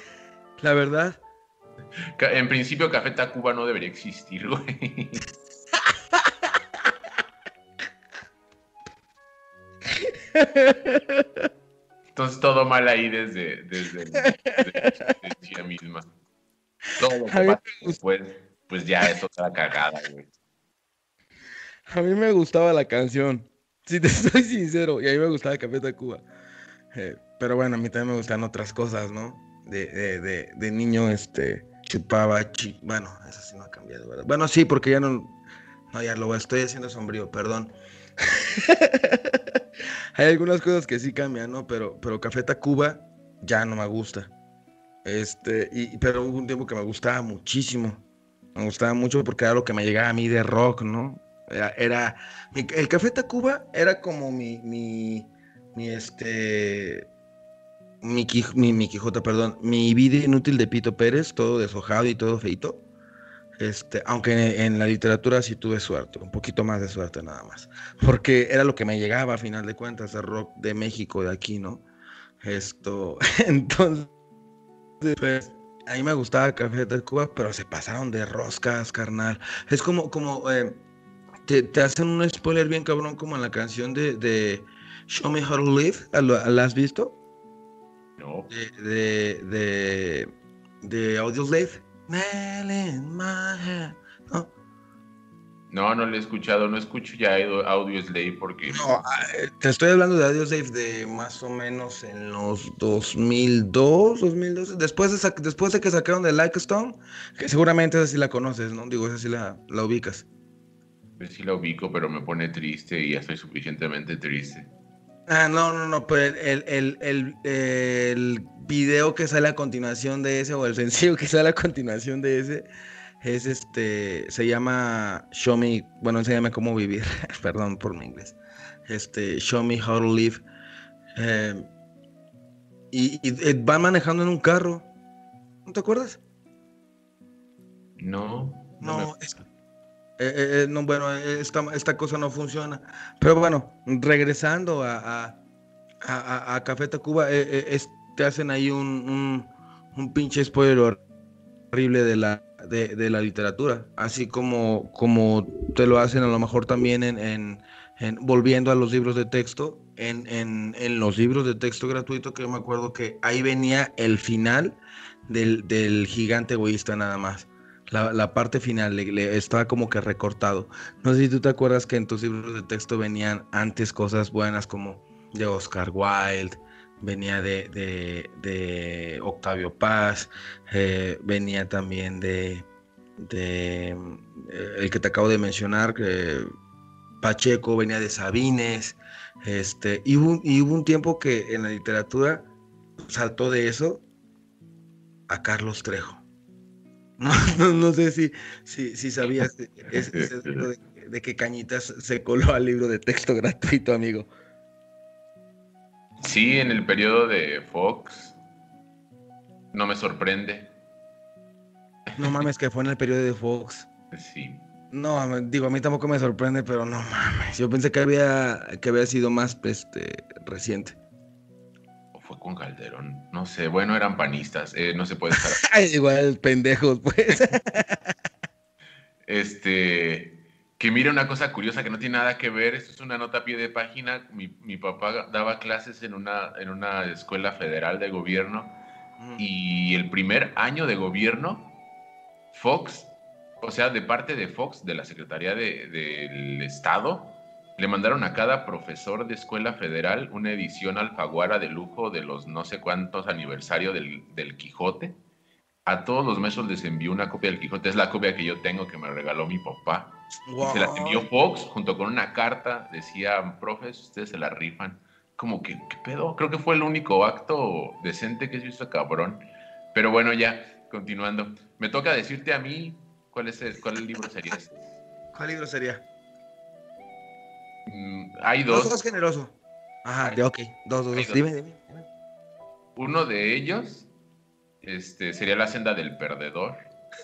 Speaker 3: La verdad.
Speaker 2: En principio, Café Tacuba no debería existir, güey. Entonces todo mal ahí desde, desde, el- desde la existencia misma. Todo lo que pasa después, pues ya es otra cagada, güey.
Speaker 3: A mí me gustaba la canción, si te soy sincero, y a mí me gustaba Café Tacuba. Eh, pero bueno, a mí también me gustan otras cosas, ¿no? De, de, de, de niño, este, chupaba, chi... bueno, eso sí no ha cambiado, ¿verdad? Bueno, sí, porque ya no, no, ya lo estoy haciendo sombrío, perdón. Hay algunas cosas que sí cambian, ¿no? Pero, pero Café Tacuba ya no me gusta. Este, y, pero hubo un tiempo que me gustaba muchísimo. Me gustaba mucho porque era lo que me llegaba a mí de rock, ¿no? Era, era- mi- el Café Tacuba era como mi, mi, mi este, mi, mi, mi Quijote, perdón, mi vida inútil de Pito Pérez, todo deshojado y todo feito. Este, aunque en la literatura sí tuve suerte, un poquito más de suerte nada más, porque era lo que me llegaba a final de cuentas, el rock de México, de aquí, ¿no? Esto, entonces, pues, a mí me gustaba Café Tacuba, pero se pasaron de roscas, carnal. Es como, como, eh, te, te hacen un spoiler bien cabrón como en la canción de, de Show Me How to Live. ¿La, la has visto?
Speaker 2: No,
Speaker 3: De, de, de, de Audioslave. No,
Speaker 2: no, no lo he escuchado, no escucho ya Audio Slave porque
Speaker 3: no, ah, eh, te estoy hablando de Audioslave de más o menos en los 2002, 2012. Después de, después de que sacaron de Like Stone, que seguramente esa sí la conoces, ¿no? Digo, esa sí la, la ubicas.
Speaker 2: Pues sí la ubico, pero me pone triste y ya estoy suficientemente triste.
Speaker 3: Ah, no, no, no, pero el, el, el, el video que sale a continuación de ese, o el sencillo que sale a continuación de ese, es este, se llama Show Me, bueno, se llama Cómo Vivir, perdón por mi inglés, este, Show Me How to Live. Eh, y, y, eh, van manejando en un carro, ¿no te acuerdas?
Speaker 2: No, no,
Speaker 3: No,
Speaker 2: me-
Speaker 3: es- eh, eh, eh, no, bueno, esta, esta cosa no funciona. Pero bueno, regresando a, a, a, a- Café Tacuba, eh, es- te hacen ahí un, un, un pinche spoiler horrible de la, de, de la literatura, así como, como te lo hacen a lo mejor también en, en, en- volviendo a los libros de texto, en, en, en los libros de texto gratuito, que me acuerdo que ahí venía el final del, del gigante egoísta nada más. La, la parte final estaba como que recortado. No sé si tú te acuerdas que en tus libros de texto venían antes cosas buenas como de Oscar Wilde, venía de, de- de Octavio Paz, eh, venía también de, de, eh, el que te acabo de mencionar, Pacheco, venía de Sabines, este, y hubo, y hubo un tiempo que en la literatura saltó de eso a Carlos Trejo. No, no, sé si, si, si sabías de- ese- de, de que Cañitas se coló al libro de texto gratuito, amigo.
Speaker 2: Sí, en el periodo de Fox. No me sorprende.
Speaker 3: No mames, que fue en el periodo de Fox.
Speaker 2: Sí.
Speaker 3: No, digo, a mí tampoco me sorprende, pero no mames. Yo pensé que había, que había sido más este, reciente.
Speaker 2: Con Calderón. No sé. Bueno, eran panistas. eh, no se puede estar.
Speaker 3: Igual, pendejos, pues.
Speaker 2: Este. Que mire una cosa curiosa que no tiene nada que ver. Esto es una nota a pie de página. Mi, mi papá daba clases en una, en una escuela federal de gobierno. Y el primer año de gobierno, Fox, o sea, de parte de Fox, de la Secretaría de- del Estado, le mandaron a cada profesor de escuela federal una edición alfaguara de lujo de los no sé cuántos aniversario del, del Quijote. A todos los maestros les envió una copia del Quijote. Es la copia que yo tengo que me regaló mi papá. Y se las envió Fox junto con una carta. Decía, profes, ustedes se la rifan. Como que, ¿qué pedo? Creo que fue el único acto decente que se hizo cabrón. Pero bueno, ya, continuando. Me toca decirte a mí cuál es el, cuál libro sería este.
Speaker 3: ¿Cuál libro sería?
Speaker 2: Mm, hay
Speaker 3: Dos,
Speaker 2: dos.
Speaker 3: dos generoso. Ajá, de ok. Dos, dos, dos. Dime, dime. dime.
Speaker 2: Uno de ellos este, sería La senda del perdedor.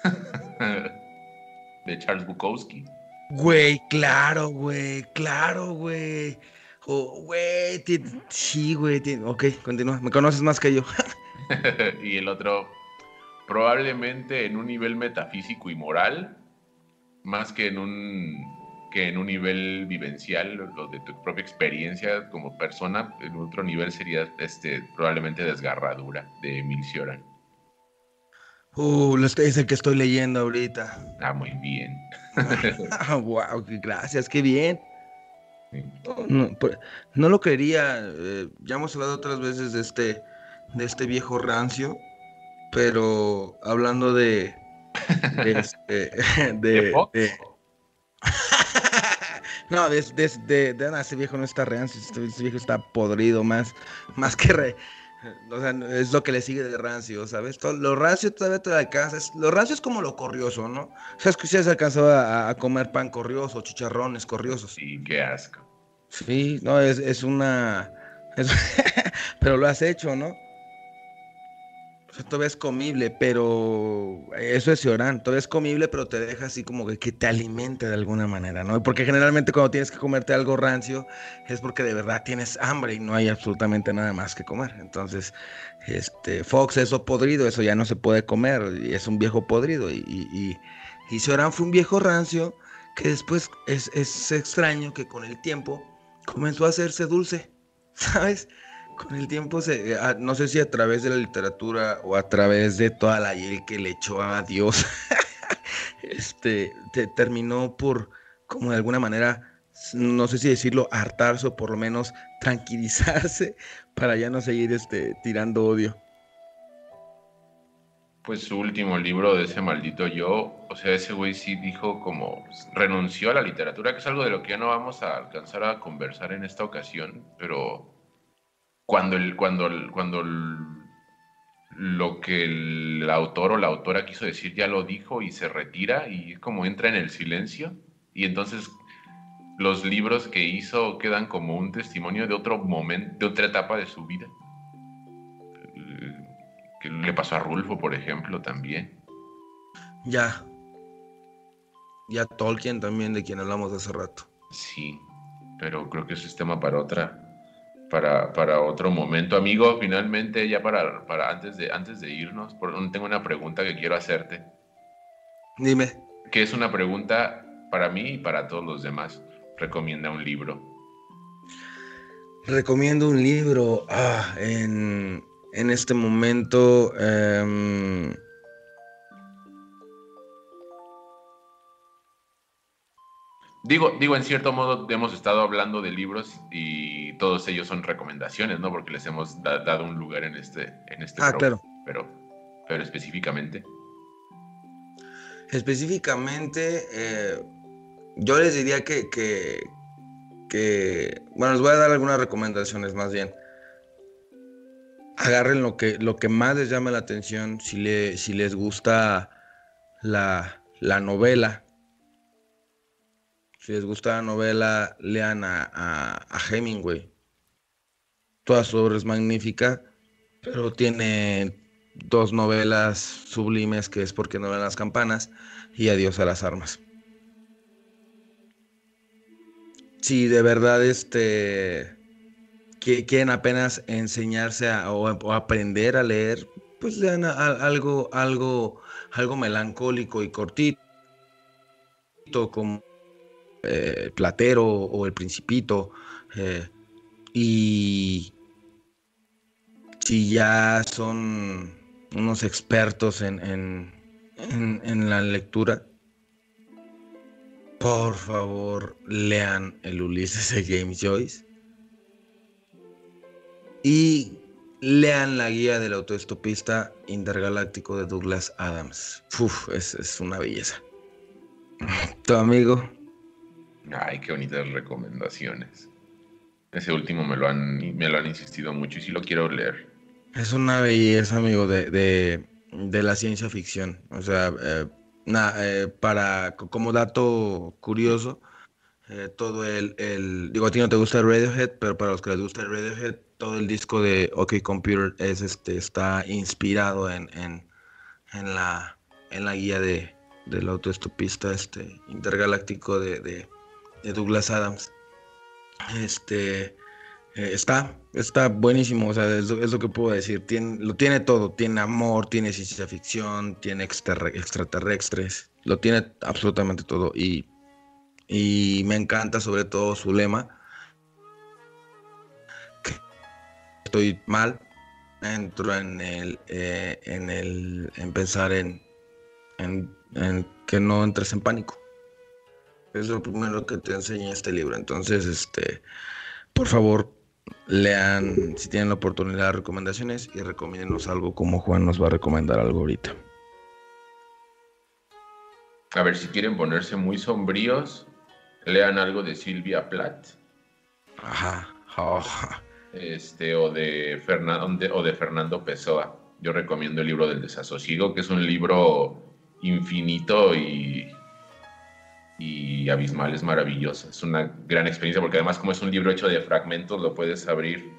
Speaker 2: de Charles Bukowski.
Speaker 3: Güey, claro, güey, claro, güey. Oh, güey, sí, güey. Ok, continúa. Me conoces más que yo.
Speaker 2: y el otro, probablemente en un nivel metafísico y moral, más que en un, que en un nivel vivencial, lo de tu propia experiencia como persona, en otro nivel sería este, probablemente Desgarradura de Emil Cioran.
Speaker 3: Uh, es el que estoy leyendo ahorita.
Speaker 2: Ah, muy bien.
Speaker 3: Ah, wow, qué gracias, qué bien. No, no, por- no lo creería. eh, ya hemos hablado otras veces de este, de este viejo rancio, pero hablando de, de, este, de-
Speaker 2: ¿De
Speaker 3: de- no, de, de, de- de- no, ese viejo no está rancio, este, ese viejo está podrido más, más que re- o sea, es lo que le sigue de rancio, ¿sabes? Todo- lo rancio todavía te alcanzas. Lo rancio es como lo corrioso, ¿no? ¿Sabes que si has alcanzado a, a comer pan corrioso, chicharrones corriosos?
Speaker 2: Sí, qué asco.
Speaker 3: Sí, no, es, es una... es- pero lo has hecho, ¿no? O sea, todavía es comible, pero eso es Ciorán, todavía es comible, pero te deja así como que, te alimente de alguna manera, ¿no? Porque generalmente cuando tienes que comerte algo rancio es porque de verdad tienes hambre y no hay absolutamente nada más que comer. Entonces, este, Fox, eso podrido, eso ya no se puede comer, y es un viejo podrido. Y, y, fue un viejo rancio que después es, es extraño que con el tiempo comenzó a hacerse dulce, ¿sabes? Con el tiempo, se, a- no sé si a través de la literatura o a través de toda la hiel que le echó a Dios, este, te- terminó por, como de alguna manera, no sé si decirlo, hartarse o por lo menos tranquilizarse para ya no seguir este, tirando odio.
Speaker 2: Pues su último libro de ese maldito yo, o sea, ese güey sí dijo como renunció a la literatura, que es algo de lo que ya no vamos a alcanzar a conversar en esta ocasión, pero cuando el, cuando el- cuando el- lo que el autor o la autora quiso decir ya lo dijo y se retira y es como entra en el silencio y entonces los libros que hizo quedan como un testimonio de otro momento, de otra etapa de su vida. Eh, Que le pasó a Rulfo, por ejemplo, también.
Speaker 3: Ya. Y a Tolkien también, de quien hablamos hace rato.
Speaker 2: Sí, pero creo que eso es tema para otra, para, para otro momento. Amigo, finalmente, ya para, para antes, de, antes de irnos, por- tengo una pregunta que quiero hacerte.
Speaker 3: Dime.
Speaker 2: Que es una pregunta para mí y para todos los demás. Recomienda un libro.
Speaker 3: Recomiendo un libro. Ah, en, en este momento. em,
Speaker 2: Digo, digo, en cierto modo hemos estado hablando de libros y todos ellos son recomendaciones, ¿no? Porque les hemos da- dado un lugar en este, en este
Speaker 3: Ah,
Speaker 2: programa.
Speaker 3: claro.
Speaker 2: Pero, pero específicamente.
Speaker 3: Específicamente, eh, yo les diría que, que, que- bueno, les voy a dar algunas recomendaciones más bien. Agarren lo que, lo que más les llame la atención, si, le, si les gusta la, la novela. Si les gusta la novela, lean a, Hemingway. Toda su obra es magnífica, pero tiene dos novelas sublimes que es Porque no ven las campanas y Adiós a las armas. Si de verdad este que quieren apenas enseñarse a- o, o aprender a leer, pues lean algo algo algo melancólico y cortito como eh, Platero o El Principito eh, y si ya son unos expertos en, en, en- la lectura, por favor lean el Ulises de James Joyce y lean la guía del autoestopista intergaláctico de Douglas Adams. Uf, es, es una belleza. Tu amigo.
Speaker 2: Ay, qué bonitas recomendaciones. Ese último me lo han, me lo han insistido mucho y sí lo quiero leer.
Speaker 3: Es una belleza, amigo, de, de, de la ciencia ficción. O sea, eh, eh, para, co- como dato curioso, eh, todo el, el- digo, a ti no te gusta el Radiohead, pero para los que les gusta el Radiohead, todo el disco de OK Computer es, este, está inspirado en, en, en la, en la guía de, del autoestopista este, intergaláctico de, de Douglas Adams. Este, eh, está, está buenísimo, o sea, es, lo- que puedo decir. Tiene, lo tiene todo, tiene amor, tiene ciencia ficción, tiene extraterrestres, lo tiene absolutamente todo. Y, y me encanta sobre todo su lema. Estoy mal, entro en el, eh, en el, en pensar en, en, en que no entres en pánico. Es lo primero que te enseña este libro. Entonces, este, por favor, lean, si tienen la oportunidad, recomendaciones y recomiéndenos algo como Juan nos va a recomendar algo ahorita.
Speaker 2: A ver, si quieren ponerse muy sombríos, lean algo de Silvia Plath.
Speaker 3: Ajá. Oh,
Speaker 2: este, o de, Fernando, o de Fernando Pessoa. Yo recomiendo el libro del desasosiego, que es un libro infinito y, y abismal, es maravilloso. Es una gran experiencia porque además como es un libro hecho de fragmentos, lo puedes abrir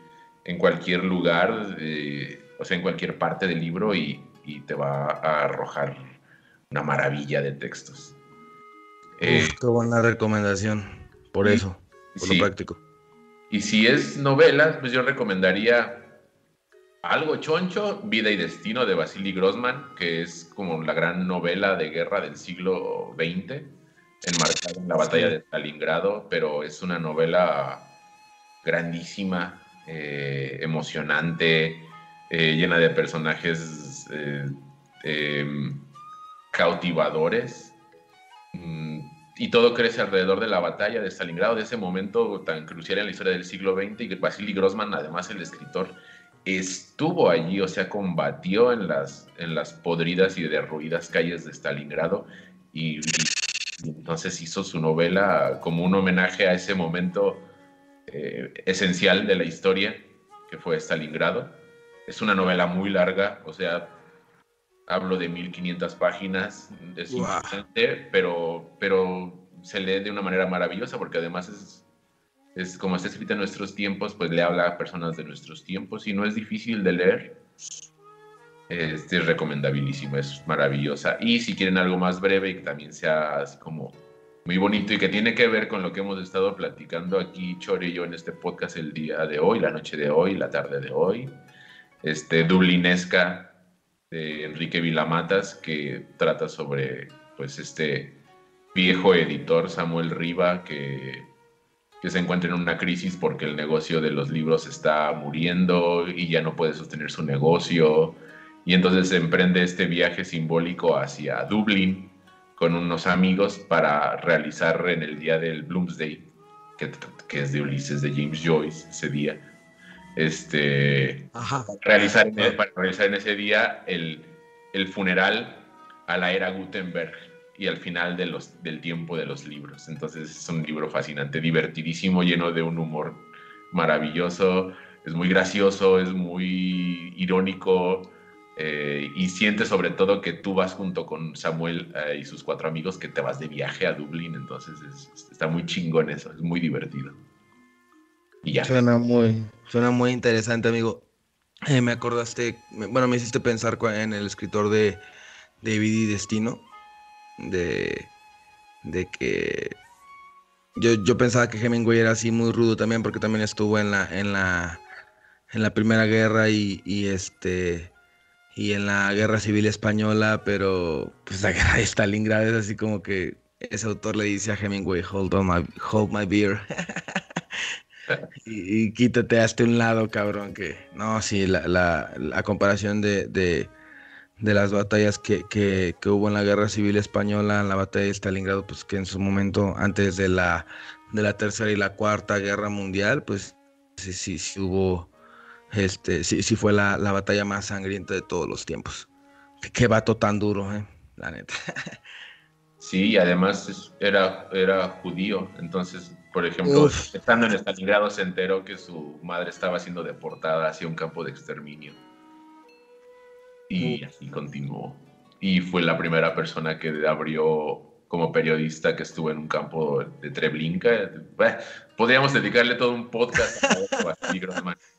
Speaker 2: en cualquier lugar, eh, o sea, en cualquier parte del libro y, y te va a arrojar una maravilla de textos. Eh,
Speaker 3: uf, qué buena recomendación. Por eso, por
Speaker 2: sí.
Speaker 3: lo práctico.
Speaker 2: Y si es novelas, pues yo recomendaría algo choncho, Vida y Destino de Vasily Grossman, que es como la gran novela de guerra del siglo XX, enmarcada en la batalla de Stalingrado, pero es una novela grandísima, eh, emocionante, eh, llena de personajes eh, em, cautivadores. Mm, y todo crece alrededor de la batalla de Stalingrado, de ese momento tan crucial en la historia del siglo XX, y Vasily Grossman, además el escritor, estuvo allí, o sea, combatió en las, en las podridas y derruidas calles de Stalingrado, y, y entonces hizo su novela como un homenaje a ese momento eh, esencial de la historia, que fue Stalingrado. Es una novela muy larga, o sea, hablo de 1500 páginas, es importante, pero, pero se lee de una manera maravillosa porque además es, es como está escrita en nuestros tiempos, pues le habla a personas de nuestros tiempos y no es difícil de leer. Este es recomendabilísimo, es maravillosa. Y si quieren algo más breve y que también sea así como muy bonito y que tiene que ver con lo que hemos estado platicando aquí, Chore y yo, en este podcast el día de hoy, la noche de hoy, la tarde de hoy, este Dublinesca de Enrique Vilamatas, que trata sobre pues este viejo editor Samuel Riva que, que se encuentra en una crisis porque el negocio de los libros está muriendo y ya no puede sostener su negocio. Y entonces emprende este viaje simbólico hacia Dublín con unos amigos para realizar en el día del Bloomsday, que, que es de Ulises de James Joyce ese día, este, Realizar, para realizar en ese día el, el funeral a la era Gutenberg y al final de los, del tiempo de los libros. Entonces es un libro fascinante, divertidísimo, lleno de un humor maravilloso, es muy gracioso, es muy irónico eh, y sientes sobre todo que tú vas junto con Samuel eh, y sus cuatro amigos que te vas de viaje a Dublín, entonces está muy chingón eso, es muy divertido.
Speaker 3: Y ya. Suena muy, suena muy interesante, amigo. Eh, me acordaste, bueno, me hiciste pensar en el escritor de David y Destino, de, de que yo, yo, pensaba que Hemingway era así muy rudo también, porque también estuvo en la, en la, en la Primera Guerra y, y este y en la Guerra Civil Española, pero pues la guerra de Stalingrad es así como que ese autor le dice a Hemingway, hold on my, hold my beer. y, quítate hasta un lado, cabrón, que no, sí, la, la, comparación de, de, de, las batallas que, que, que, hubo en la Guerra Civil Española, en la batalla de Stalingrado, pues que en su momento, antes de la, de la Tercera y la Cuarta Guerra Mundial, pues sí, sí, sí hubo, este, sí, sí fue la, la batalla más sangrienta de todos los tiempos. Qué vato tan duro, eh, la neta.
Speaker 2: Sí, y además era, era judío, entonces por ejemplo, estando en Stalingrado se enteró que su madre estaba siendo deportada hacia un campo de exterminio. Y así continuó. Y fue la primera persona que abrió como periodista que estuvo en un campo de Treblinka. podríamos dedicarle todo un podcast a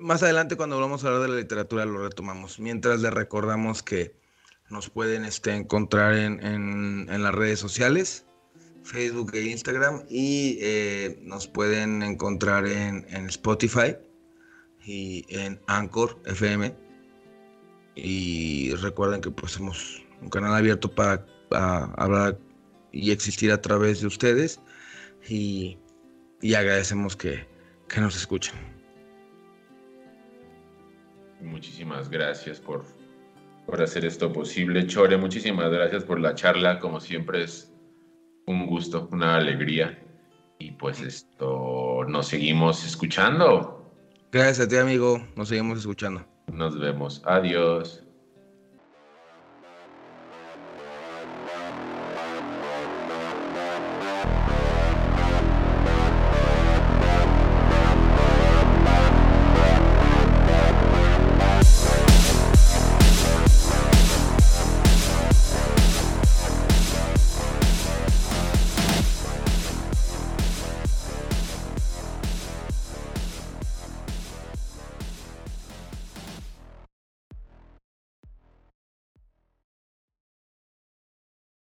Speaker 3: Más adelante cuando vamos a hablar de la literatura lo retomamos. Mientras le recordamos que nos pueden este, encontrar en, en las redes sociales Facebook e Instagram y eh, nos pueden encontrar en, Spotify y en Anchor FM. Y recuerden que pues somos un canal abierto para, hablar y existir a través de ustedes y, agradecemos que, que nos escuchen.
Speaker 2: Muchísimas gracias por, por hacer esto posible. Chore, muchísimas gracias por la charla. Como siempre es un gusto, una alegría. Y pues esto, nos seguimos escuchando.
Speaker 3: Gracias a ti, amigo. Nos seguimos escuchando.
Speaker 2: Nos vemos. Adiós.